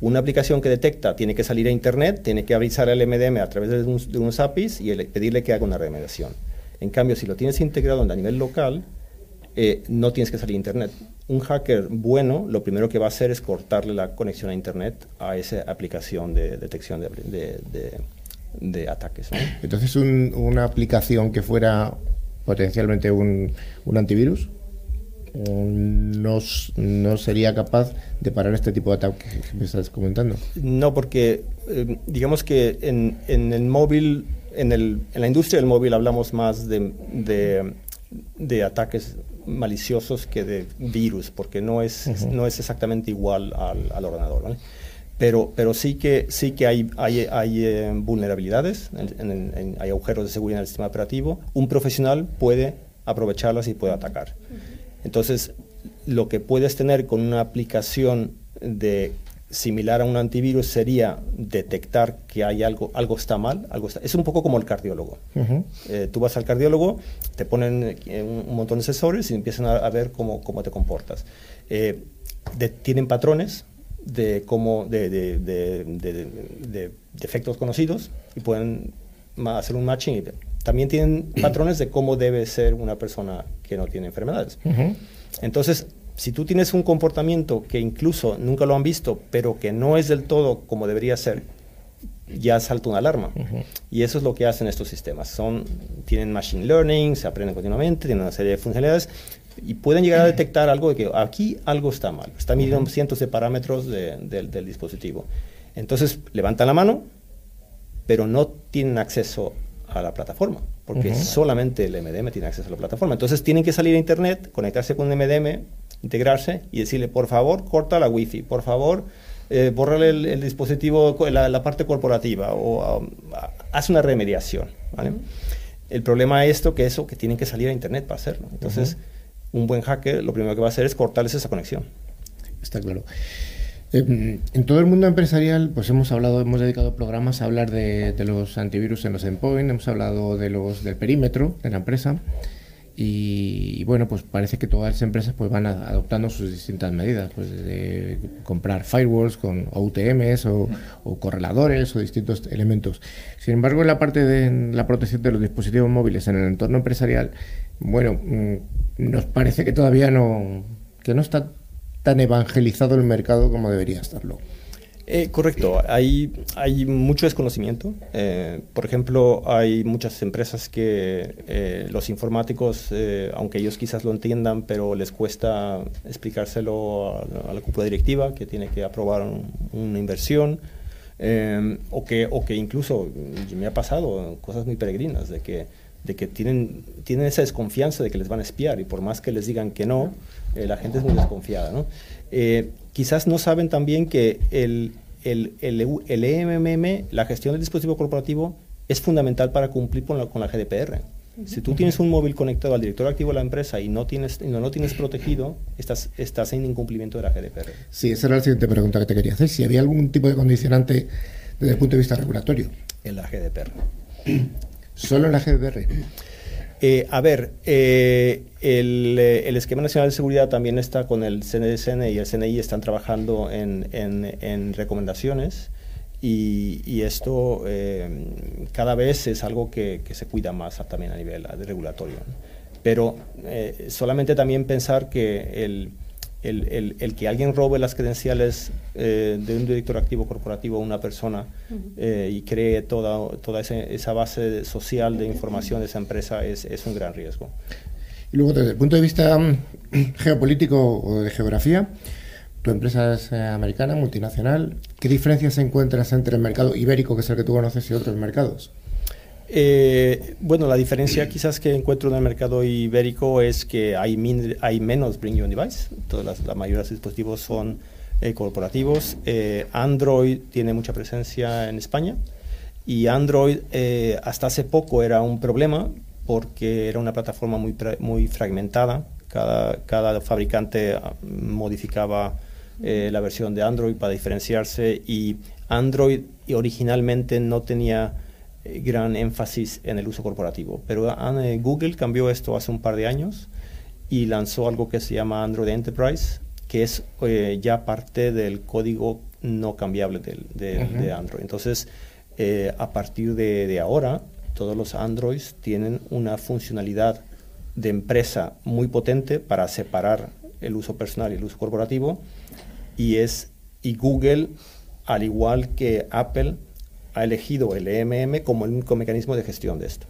Una aplicación que detecta tiene que salir a Internet, tiene que avisar al MDM a través de, unos APIs y pedirle que haga una remediación. En cambio, si lo tienes integrado a nivel local, eh, no tienes que salir a Internet. Un hacker bueno lo primero que va a hacer es cortarle la conexión a Internet a esa aplicación de detección de, ataques. no, no, sería capaz de parar este tipo de ataques que me estás comentando. No, porque eh, digamos que en, en el móvil, en, el, en, la industria del móvil hablamos más de, de, de ataques maliciosos que de virus, porque no es, no es exactamente igual al, al ordenador. ¿vale? Pero, pero sí que, sí que hay, hay, hay eh, vulnerabilidades, hay agujeros de seguridad en el sistema operativo. Un profesional puede aprovecharlas y puede atacar. Entonces, lo que puedes tener con una aplicación de similar a un antivirus sería detectar que hay algo, algo está mal, algo está, es un poco como el cardiólogo. Eh, tú vas al cardiólogo, te ponen eh, un, montón de sensores y empiezan a, ver cómo, cómo, te comportas. tienen patrones, de cómo de, de, de, defectos conocidos y pueden hacer un matching. También tienen patrones de cómo debe ser una persona que no tiene enfermedades. Entonces, si tú tienes un comportamiento que incluso nunca lo han visto, pero que no es del todo como debería ser, ya salta una alarma. Y eso es lo que hacen estos sistemas. Son, tienen machine learning, se aprenden continuamente, tienen una serie de funcionalidades y pueden llegar a detectar algo de que aquí algo está mal. Está midiendo cientos de parámetros del dispositivo. Entonces levantan la mano, pero no tienen acceso a la plataforma, porque solamente el MDM tiene acceso a la plataforma. Entonces tienen que salir a Internet, conectarse con el MDM, integrarse y decirle, por favor, corta la wifi, por favor, eh, borrarle el, dispositivo, la, parte corporativa, o um, haz una remediación. El problema es esto, que eso, que tienen que salir a Internet para hacerlo. Entonces, un buen hacker lo primero que va a hacer es cortarles esa conexión. Está claro. Eh, en todo el mundo empresarial, pues hemos hablado, hemos dedicado programas a hablar de, los antivirus en los endpoints, hemos hablado de los del perímetro de la empresa y, bueno, pues parece que todas las empresas pues van adoptando sus distintas medidas, pues de comprar firewalls con UTMs o, o, correladores o distintos elementos. Sin embargo, en la parte de la protección de los dispositivos móviles en el entorno empresarial, bueno, mm, nos parece que todavía no, que no está tan evangelizado el mercado como debería estarlo. Eh, correcto, hay, hay mucho desconocimiento. Eh, por ejemplo, hay muchas empresas que eh, los informáticos, aunque ellos quizás lo entiendan, pero les cuesta explicárselo a, la cúpula directiva, que tiene que aprobar una inversión, o, que, o que incluso me ha pasado cosas muy peregrinas, de que de que tienen, tienen esa desconfianza de que les van a espiar y por más que les digan que no, eh, la gente es muy desconfiada. ¿no? Eh, quizás no saben también que el, el, el, EMM, la gestión del dispositivo corporativo, es fundamental para cumplir con la, con la GDPR. Si tú tienes un móvil conectado al director activo de la empresa y no tienes no lo tienes protegido, estás, estás en incumplimiento de la GDPR. Sí, esa era la siguiente pregunta que te quería hacer. Si había algún tipo de condicionante desde el punto de vista regulatorio. En la GDPR. ¿Solo en la GDPR? Eh, a ver, eh, eh, el, Esquema Nacional de Seguridad también está con el CNSN y el CNI están trabajando en, recomendaciones y, esto cada vez es algo que, se cuida más también a nivel regulatorio. Pero solamente también pensar que el el, el, que alguien robe las credenciales eh, de un director activo corporativo a una persona eh, y cree toda, toda esa, base social de información de esa empresa es, es, un gran riesgo. Y luego, desde el punto de vista mm, geopolítico o de geografía, tu empresa es eh, americana, multinacional. ¿Qué diferencias encuentras entre el mercado ibérico, que es el que tú conoces, y otros mercados? Eh, bueno, la diferencia quizás que encuentro en el mercado ibérico es que hay, menos Bring Your Device. Todas la mayoría de dispositivos son eh, corporativos. Eh, Android tiene mucha presencia en España y Android hasta hace poco era un problema porque era una plataforma muy, fragmentada. Cada, fabricante ah, modificaba la versión de Android para diferenciarse y Android originalmente no tenía eh, gran énfasis en el uso corporativo. Pero eh, Google cambió esto hace un par de años y lanzó algo que se llama Android Enterprise, que es eh, ya parte del código no cambiable de Android. Entonces, a partir de, ahora, todos los Androids tienen una funcionalidad de empresa muy potente para separar el uso personal y el uso corporativo. Y es y Google, al igual que Apple, ha elegido el EMM como el único mecanismo de gestión de esto.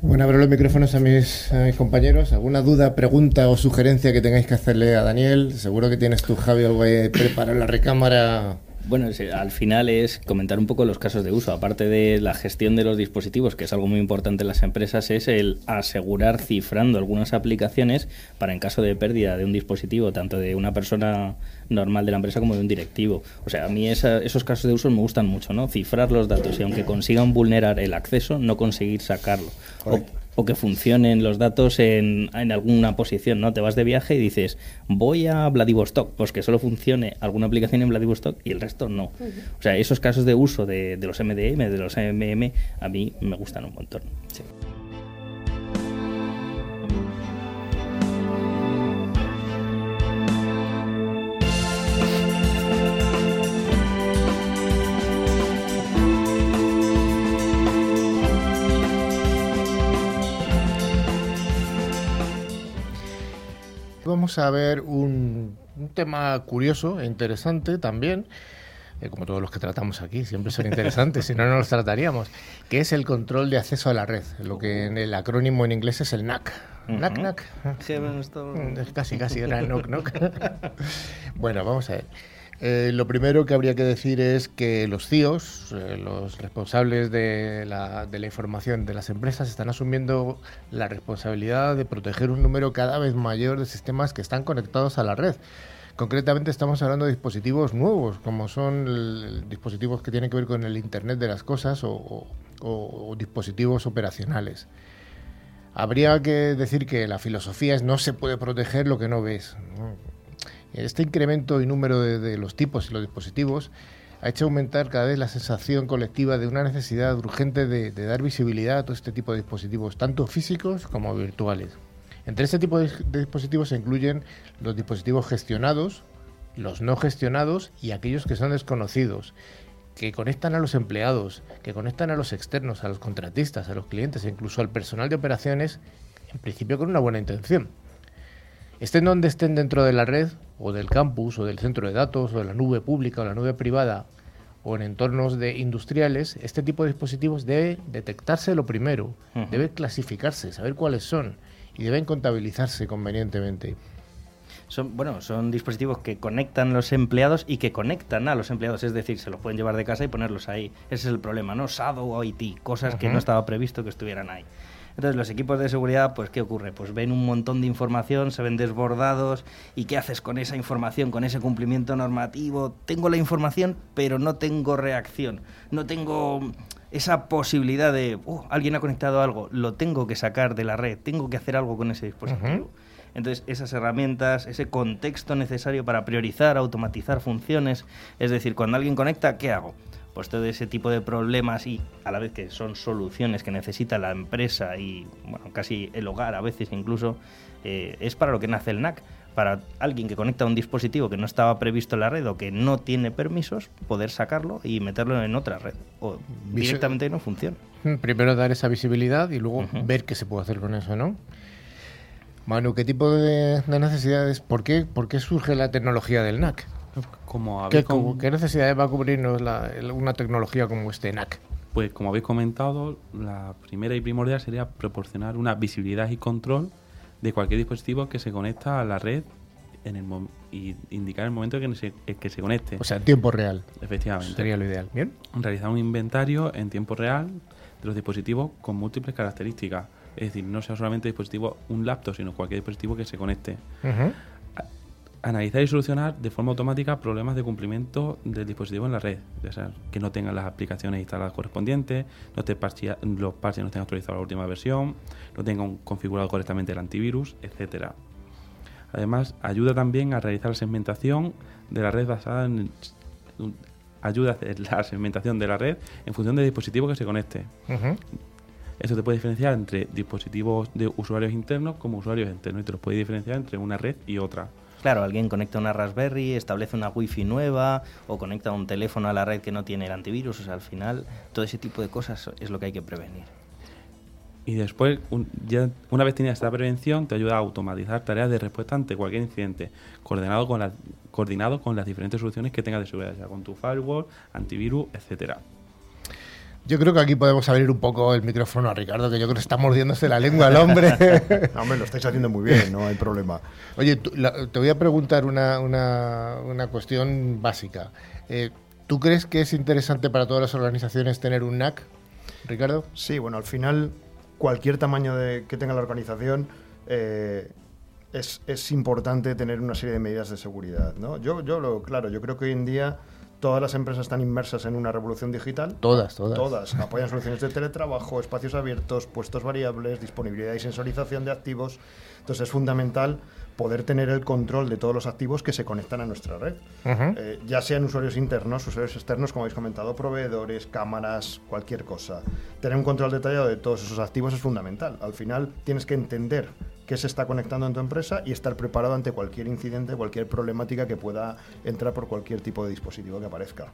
Bueno, abro los micrófonos a mis, a mis compañeros. ¿Alguna duda, pregunta o sugerencia que tengáis que hacerle a Daniel? Seguro que tienes tú, Javi, algo ahí preparado en la recámara. Bueno, es- al final es comentar un poco los casos de uso. Aparte de la gestión de los dispositivos, que es algo muy importante en las empresas, es el asegurar cifrando algunas aplicaciones para en caso de pérdida de un dispositivo, tanto de una persona normal de la empresa como de un directivo. O sea, a mí esa- esos casos de uso me gustan mucho, ¿no? Cifrar los datos y aunque consigan vulnerar el acceso, no conseguir sacarlo. O, o que funcionen los datos en, en alguna posición, ¿no? Te vas de viaje y dices, voy a Vladivostok, pues que solo funcione alguna aplicación en Vladivostok y el resto no. O sea, esos casos de uso de, de los MDM, de los MM, a mí me gustan un montón. Sí. Vamos a ver un, un tema curioso e interesante también, eh, como todos los que tratamos aquí, siempre son interesantes, si no, no los trataríamos, que es el control de acceso a la red, lo que en el acrónimo en inglés es el NAC. NAC, NAC. Mm, es Casi, casi era knock, knock. bueno, vamos a ver. Eh, lo primero que habría que decir es que los CIOs, eh, los responsables de la, de la información de las empresas, están asumiendo la responsabilidad de proteger un número cada vez mayor de sistemas que están conectados a la red. Concretamente estamos hablando de dispositivos nuevos, como son dispositivos que tienen que ver con el Internet de las Cosas o, dispositivos operacionales. Habría que decir que la filosofía es no se puede proteger lo que no ves. Este incremento y número de, los tipos y los dispositivos ha hecho aumentar cada vez la sensación colectiva de una necesidad urgente de, dar visibilidad a todo este tipo de dispositivos, tanto físicos como virtuales. Entre este tipo de dispositivos se incluyen los dispositivos gestionados, los no gestionados y aquellos que son desconocidos, que conectan a los empleados, que conectan a los externos, a los contratistas, a los clientes e incluso al personal de operaciones, en principio con una buena intención. Estén donde estén dentro de la red, o del campus, o del centro de datos, o de la nube pública, o la nube privada, o en entornos de industriales, este tipo de dispositivos debe detectarse lo primero, debe clasificarse, saber cuáles son, y deben contabilizarse convenientemente. Son, bueno, son dispositivos que conectan los empleados y que conectan a los empleados, es decir, se los pueden llevar de casa y ponerlos ahí. Ese es el problema, ¿no? SADO o IT, cosas que no estaba previsto que estuvieran ahí. Entonces, los equipos de seguridad, pues, ¿qué ocurre? Pues ven un montón de información, se ven desbordados, ¿y qué haces con esa información, con ese cumplimiento normativo? Tengo la información, pero no tengo reacción, no tengo esa posibilidad de, "Oh, alguien ha conectado algo, lo tengo que sacar de la red, tengo que hacer algo con ese dispositivo. Entonces, esas herramientas, ese contexto necesario para priorizar, automatizar funciones, es decir, cuando alguien conecta, ¿qué hago? Pues todo ese tipo de problemas y a la vez que son soluciones que necesita la empresa y bueno, casi el hogar a veces incluso, eh, es para lo que nace el NAC. Para alguien que conecta un dispositivo que no estaba previsto en la red o que no tiene permisos, poder sacarlo y meterlo en otra red. O directamente no funciona. Primero dar esa visibilidad y luego ver qué se puede hacer con eso, ¿no? Manu, ¿qué tipo de, de necesidades? ¿Por qué, ¿Por qué surge la tecnología del NAC? Como ¿Qué, necesidades va a cubrirnos la- una tecnología como este NAC? pues, como habéis comentado, la primera y primordial sería proporcionar una visibilidad y control de cualquier dispositivo que se conecta a la red en el y indicar el momento en que se, en que se conecte. O sea, en tiempo real. Efectivamente. Sería lo ideal. ¿Bien? Realizar un inventario en tiempo real de los dispositivos con múltiples características. Es decir, no sea solamente dispositivo un laptop, sino cualquier dispositivo que se conecte. Ujú. Analizar y solucionar de forma automática problemas de cumplimiento del dispositivo en la red. O sea, que no tengan las aplicaciones instaladas correspondientes, no esté los parches no estén actualizados a la última versión, no tengan configurado correctamente el antivirus, etcétera. Además, ayuda también a realizar la segmentación de la red basada en ayuda a hacer la segmentación de la red en función del dispositivo que se conecte. Ujú. Eso te puede diferenciar entre dispositivos de usuarios internos como usuarios externos y te los puede diferenciar entre una red y otra. Claro, alguien conecta una Raspberry, establece una Wi-Fi nueva o conecta un teléfono a la red que no tiene el antivirus. O sea, al final, todo ese tipo de cosas es lo que hay que prevenir. Y después, ya una vez tienes esta prevención, te ayuda a automatizar tareas de respuesta ante cualquier incidente, coordinado con, coordinado con las diferentes soluciones que tengas de seguridad, ya con tu firewall, antivirus, etcétera. Yo creo que aquí podemos abrir un poco el micrófono a Ricardo, que yo creo que está mordiéndose la lengua el hombre. no, hombre, lo estáis haciendo muy bien, no hay problema. Oye, te voy a preguntar una, una, cuestión básica. Eh, ¿Tú crees que es interesante para todas las organizaciones tener un NAC, Ricardo? Sí, bueno, al final, cualquier tamaño de, que tenga la organización, eh, es, es, importante tener una serie de medidas de seguridad. ¿no? Yo, yo lo, claro, yo creo que hoy en día todas las empresas están inmersas en una revolución digital. Todas, todas. Todas. Apoyan soluciones de teletrabajo, espacios abiertos, puestos variables, disponibilidad y sensorización de activos. Entonces es fundamental poder tener el control de todos los activos que se conectan a nuestra red. Eh, ya sean usuarios internos, usuarios externos, como habéis comentado, proveedores, cámaras, cualquier cosa. Tener un control detallado de todos esos activos es fundamental. Al final tienes que entender qué se está conectando en tu empresa y estar preparado ante cualquier incidente, cualquier problemática que pueda entrar por cualquier tipo de dispositivo que aparezca.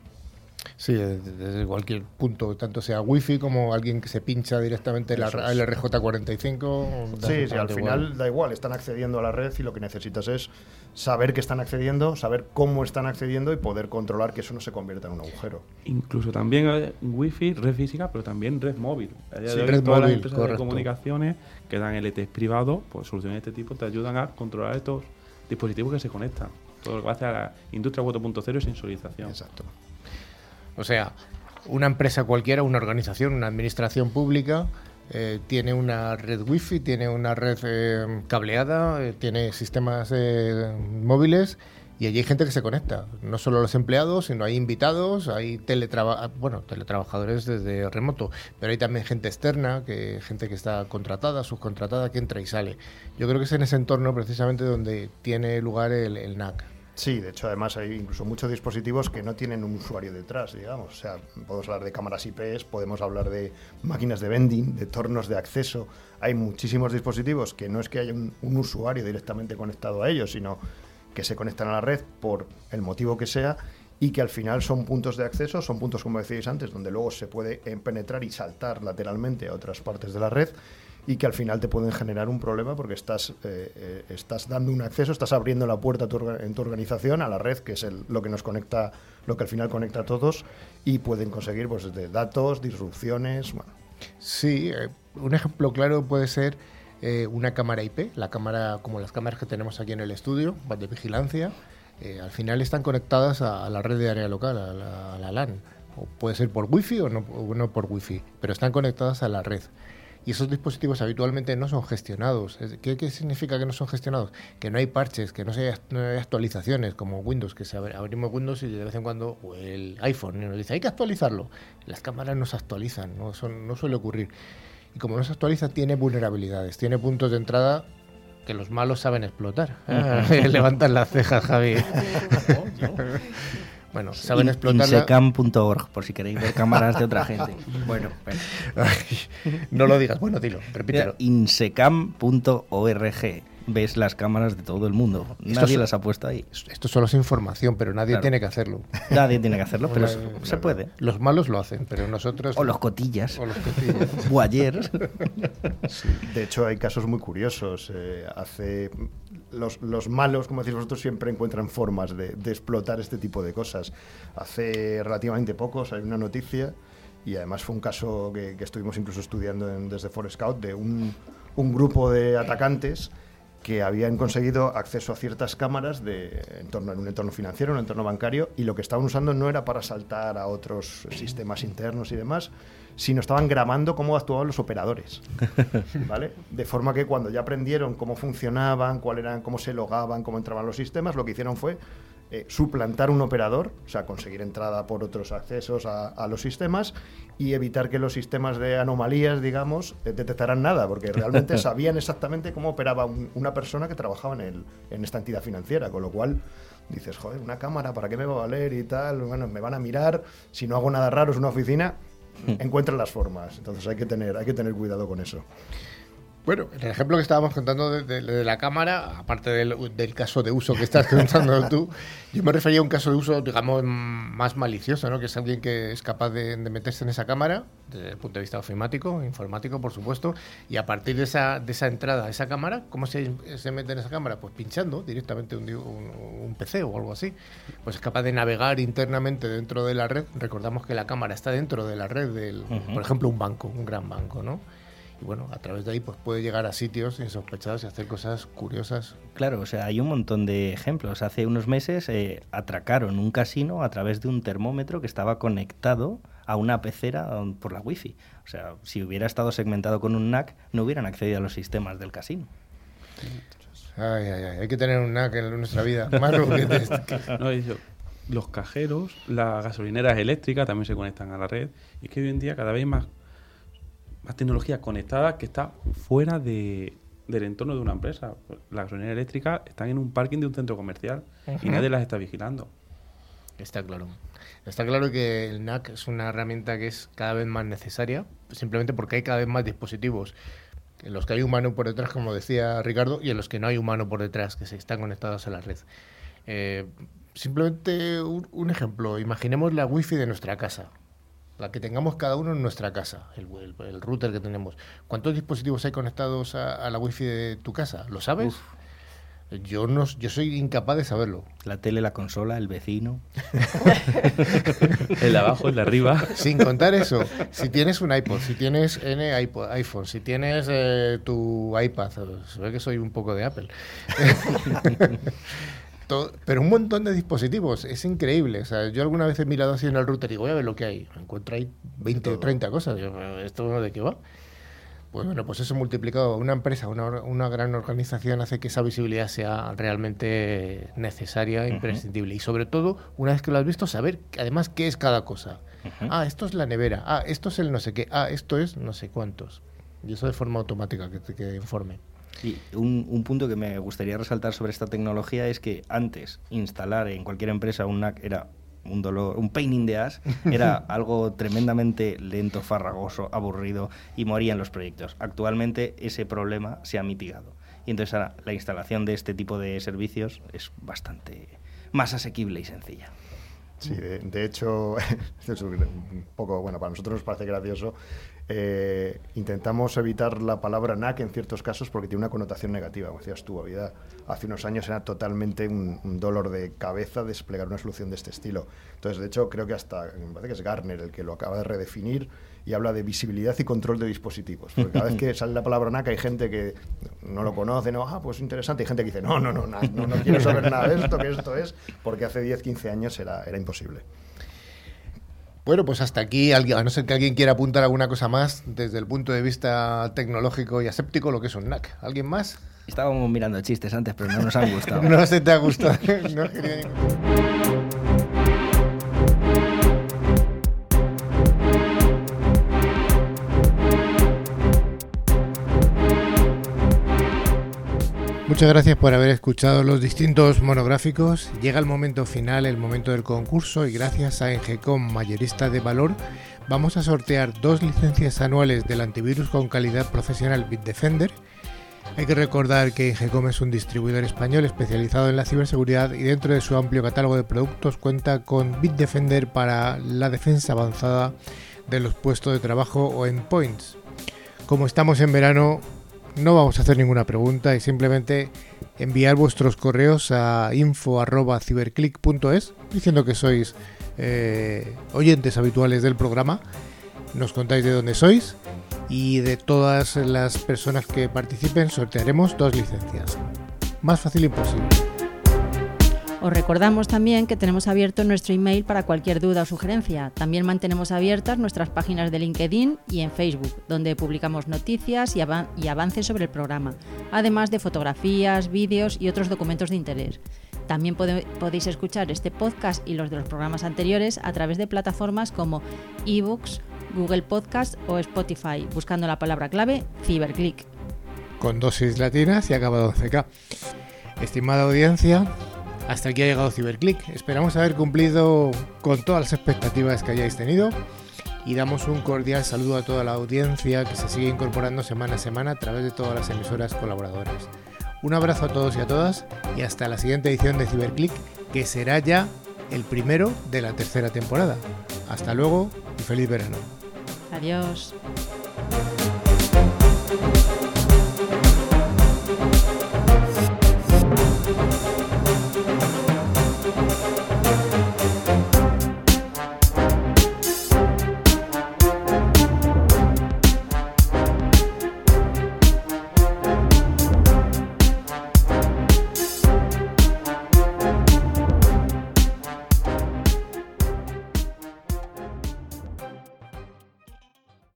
Sí, desde cualquier punto, tanto sea wifi como alguien que se pincha directamente el, RJ45. Sí, sí al final da igual, están accediendo a la red y lo que necesitas es saber que están accediendo, saber cómo están accediendo y poder controlar que eso no se convierta en un agujero. Incluso también wifi, red física, pero también red móvil. Sí, red todas las empresas de comunicaciones que dan LTE privado, pues soluciones de este tipo te ayudan a controlar estos dispositivos que se conectan. Todo gracias a la industria 4.0 y sensorización. Exacto. O sea, una empresa cualquiera, una organización, una administración pública, eh, tiene una red wifi, tiene una red eh, cableada, eh, tiene sistemas móviles y allí hay gente que se conecta. No solo los empleados, sino hay invitados, hay teletraba bueno, teletrabajadores desde remoto, pero hay también gente externa, que gente que está contratada, subcontratada, que entra y sale. Yo creo que es en ese entorno precisamente donde tiene lugar el NAC. Sí, de hecho, además hay incluso muchos dispositivos que no tienen un usuario detrás, digamos. O sea, podemos hablar de cámaras IPS, podemos hablar de máquinas de vending, de tornos de acceso. Hay muchísimos dispositivos que no es que haya un, usuario directamente conectado a ellos, sino que se conectan a la red por el motivo que sea y que al final son puntos de acceso, son puntos, como decíais antes, donde luego se puede penetrar y saltar lateralmente a otras partes de la red y que al final te pueden generar un problema porque estás, eh, eh, estás dando un acceso, estás abriendo la puerta en tu organización a la red, que es lo que nos conecta, lo que al final conecta a todos, y pueden conseguir pues, de datos, disrupciones. Bueno. Sí, eh, un ejemplo claro puede ser una cámara IP, la cámara como las cámaras que tenemos aquí en el estudio, de vigilancia. al final están conectadas a, la red de área local, a la, a la LAN. O puede ser por wifi o no, o no por wifi, pero están conectadas a la red. Y esos dispositivos habitualmente no son gestionados. ¿Qué, significa que no son gestionados? Que no hay parches, que no, hay, actualizaciones como Windows, que se abrimos Windows y de vez en cuando el iPhone nos dice hay que actualizarlo. Las cámaras no se actualizan, no, no suele ocurrir. Y como no se actualiza, tiene vulnerabilidades, tiene puntos de entrada que los malos saben explotar. levantan las cejas, Javi. Bueno, saben explotar. Insecam.org, por si queréis ver cámaras de otra gente. bueno, no lo digas, bueno, dilo, repítelo. Insecam.org ves las cámaras de todo el mundo. Nadie las ha puesto ahí. Esto solo es información, pero nadie tiene que hacerlo. Nadie tiene que hacerlo, pero se puede. Los malos lo hacen, pero nosotros... O los cotillas. O los cotillas. o ayer. De hecho, hay casos muy curiosos. Eh, hace... Los, los, malos, como decís vosotros, siempre encuentran formas de, explotar este tipo de cosas. Hace relativamente poco hay una noticia y además fue un caso que, estuvimos incluso estudiando desde Forest Scout de un, un grupo de atacantes que habían conseguido acceso a ciertas cámaras de entorno, en un entorno financiero, en un entorno bancario, y lo que estaban usando no era para saltar a otros sistemas internos y demás, sino estaban grabando cómo actuaban los operadores. ¿vale? De forma que cuando ya aprendieron cómo funcionaban, cuál eran, cómo se logaban, cómo entraban los sistemas, lo que hicieron fue eh, suplantar un operador, o sea, conseguir entrada por otros accesos a, los sistemas y evitar que los sistemas de anomalías, digamos, eh, detectaran nada, porque realmente sabían exactamente cómo operaba una persona que trabajaba en, el, en esta entidad financiera, con lo cual dices, joder, una cámara, ¿para qué me va a valer y tal? Bueno, me van a mirar, si no hago nada raro, es una oficina, hmm. encuentran las formas, entonces hay que tener, hay que tener cuidado con eso. Bueno, en el ejemplo que estábamos contando de, de- de la cámara, aparte del, del caso de uso que estás contando tú, yo me refería a un caso de uso, digamos, más malicioso, ¿no? Que es alguien que es capaz de, de meterse en esa cámara, desde el punto de vista ofimático, informático, por supuesto, y a partir de esa, de esa entrada a esa cámara, ¿cómo se, se mete en esa cámara? Pues pinchando directamente un, di- un, un PC o algo así. Pues es capaz de navegar internamente dentro de la red. Recordamos que la cámara está dentro de la red del, por ejemplo, un banco, un gran banco, ¿no? Y bueno, a través de ahí pues puede llegar a sitios insospechados y hacer cosas curiosas. Claro, o sea, hay un montón de ejemplos. Hace unos meses eh, atracaron un casino a través de un termómetro que estaba conectado a una pecera por la wifi. O sea, si hubiera estado segmentado con un NAC, no hubieran accedido a los sistemas del casino. Ay, ay, ay, hay que tener un NAC en nuestra vida. Te- No, eso, los cajeros, las gasolineras eléctricas también se conectan a la red. Y es que hoy en día cada vez más, más tecnología conectada que está fuera de, del entorno de una empresa. Las gasolineras eléctricas están en un parking de un centro comercial y nadie las está vigilando. Está claro. Está claro que el NAC es una herramienta que es cada vez más necesaria, simplemente porque hay cada vez más dispositivos en los que hay humano por detrás, como decía Ricardo, y en los que no hay humano por detrás, que se están conectados a la red. Eh, simplemente un, un ejemplo, imaginemos la wifi de nuestra casa, la que tengamos cada uno en nuestra casa, el, el- el router que tenemos. ¿Cuántos dispositivos hay conectados a, a la wifi de tu casa? ¿Lo sabes? Yo no, yo soy incapaz de saberlo. La tele, la consola, el vecino. El de abajo, el de arriba. Sin contar eso, si tienes un iPod, si tienes N iPod, iPhone, si tienes eh, tu iPad, se ve que soy un poco de Apple. Todo- pero un montón de dispositivos, es increíble. O sea, yo alguna vez he mirado así en el router y digo, voy a ver lo que hay. Encuentro ahí 20 o 30 cosas. Yo, ¿Esto de qué va? Pues bueno, pues eso multiplicado. Una empresa, una, una gran organización hace que esa visibilidad sea realmente necesaria, e imprescindible. Y sobre todo, una vez que lo has visto, saber además qué es cada cosa. Ah, esto es la nevera. Ah, esto es el no sé qué. Ah, esto es no sé cuántos. Y eso de forma automática, que te informe. Y un, un punto que me gustaría resaltar sobre esta tecnología es que antes instalar en cualquier empresa un NAC era un dolor, un pain in the ass, era algo tremendamente lento, farragoso, aburrido y morían los proyectos. Actualmente ese problema se ha mitigado. Y entonces ahora la instalación de este tipo de servicios es bastante más asequible y sencilla. Sí, de, de hecho, es un poco, bueno, para nosotros nos parece gracioso. Eh, intentamos evitar la palabra NAC en ciertos casos porque tiene una connotación negativa. Como decías tú, había, hace unos años era totalmente un, dolor de cabeza desplegar una solución de este estilo. Entonces, de hecho, creo que hasta, me parece que es Gartner el que lo acaba de redefinir y habla de visibilidad y control de dispositivos. Porque cada vez que sale la palabra NAC hay gente que no lo conoce, no, ah, pues interesante. Hay gente que dice, no, no, no, no, no, no quiero saber nada de esto, que esto es, porque hace 10, 15 años era, era imposible. Bueno, pues hasta aquí, a no ser que alguien quiera apuntar alguna cosa más desde el punto de vista tecnológico y aséptico, lo que es un NAC. ¿Alguien más? Estábamos mirando chistes antes, pero no nos han gustado. No se te ha gustado. No Muchas gracias por haber escuchado los distintos monográficos. Llega el momento final, el momento del concurso y gracias a Engecom Mayorista de Valor vamos a sortear dos licencias anuales del antivirus con calidad profesional Bitdefender. Hay que recordar que Engecom es un distribuidor español especializado en la ciberseguridad y dentro de su amplio catálogo de productos cuenta con Bitdefender para la defensa avanzada de los puestos de trabajo o endpoints. Como estamos en verano, no vamos a hacer ninguna pregunta y simplemente enviar vuestros correos a info.ciberclick.es diciendo que sois eh, oyentes habituales del programa. Nos contáis de dónde sois y de todas las personas que participen sortearemos dos licencias. Más fácil imposible. Os recordamos también que tenemos abierto nuestro email para cualquier duda o sugerencia. También mantenemos abiertas nuestras páginas de LinkedIn y en Facebook, donde publicamos noticias y, y avances sobre el programa, además de fotografías, vídeos y otros documentos de interés. También podéis escuchar este podcast y los de los programas anteriores a través de plataformas como eBooks, Google Podcast o Spotify, buscando la palabra clave Ciberclick. Con dosis latinas y acabado en CK. Estimada audiencia, hasta aquí ha llegado Ciberclick. Esperamos haber cumplido con todas las expectativas que hayáis tenido y damos un cordial saludo a toda la audiencia que se sigue incorporando semana a semana a través de todas las emisoras colaboradoras. Un abrazo a todos y a todas y hasta la siguiente edición de Ciberclick que será ya el primero de la tercera temporada. Hasta luego y feliz verano. Adiós.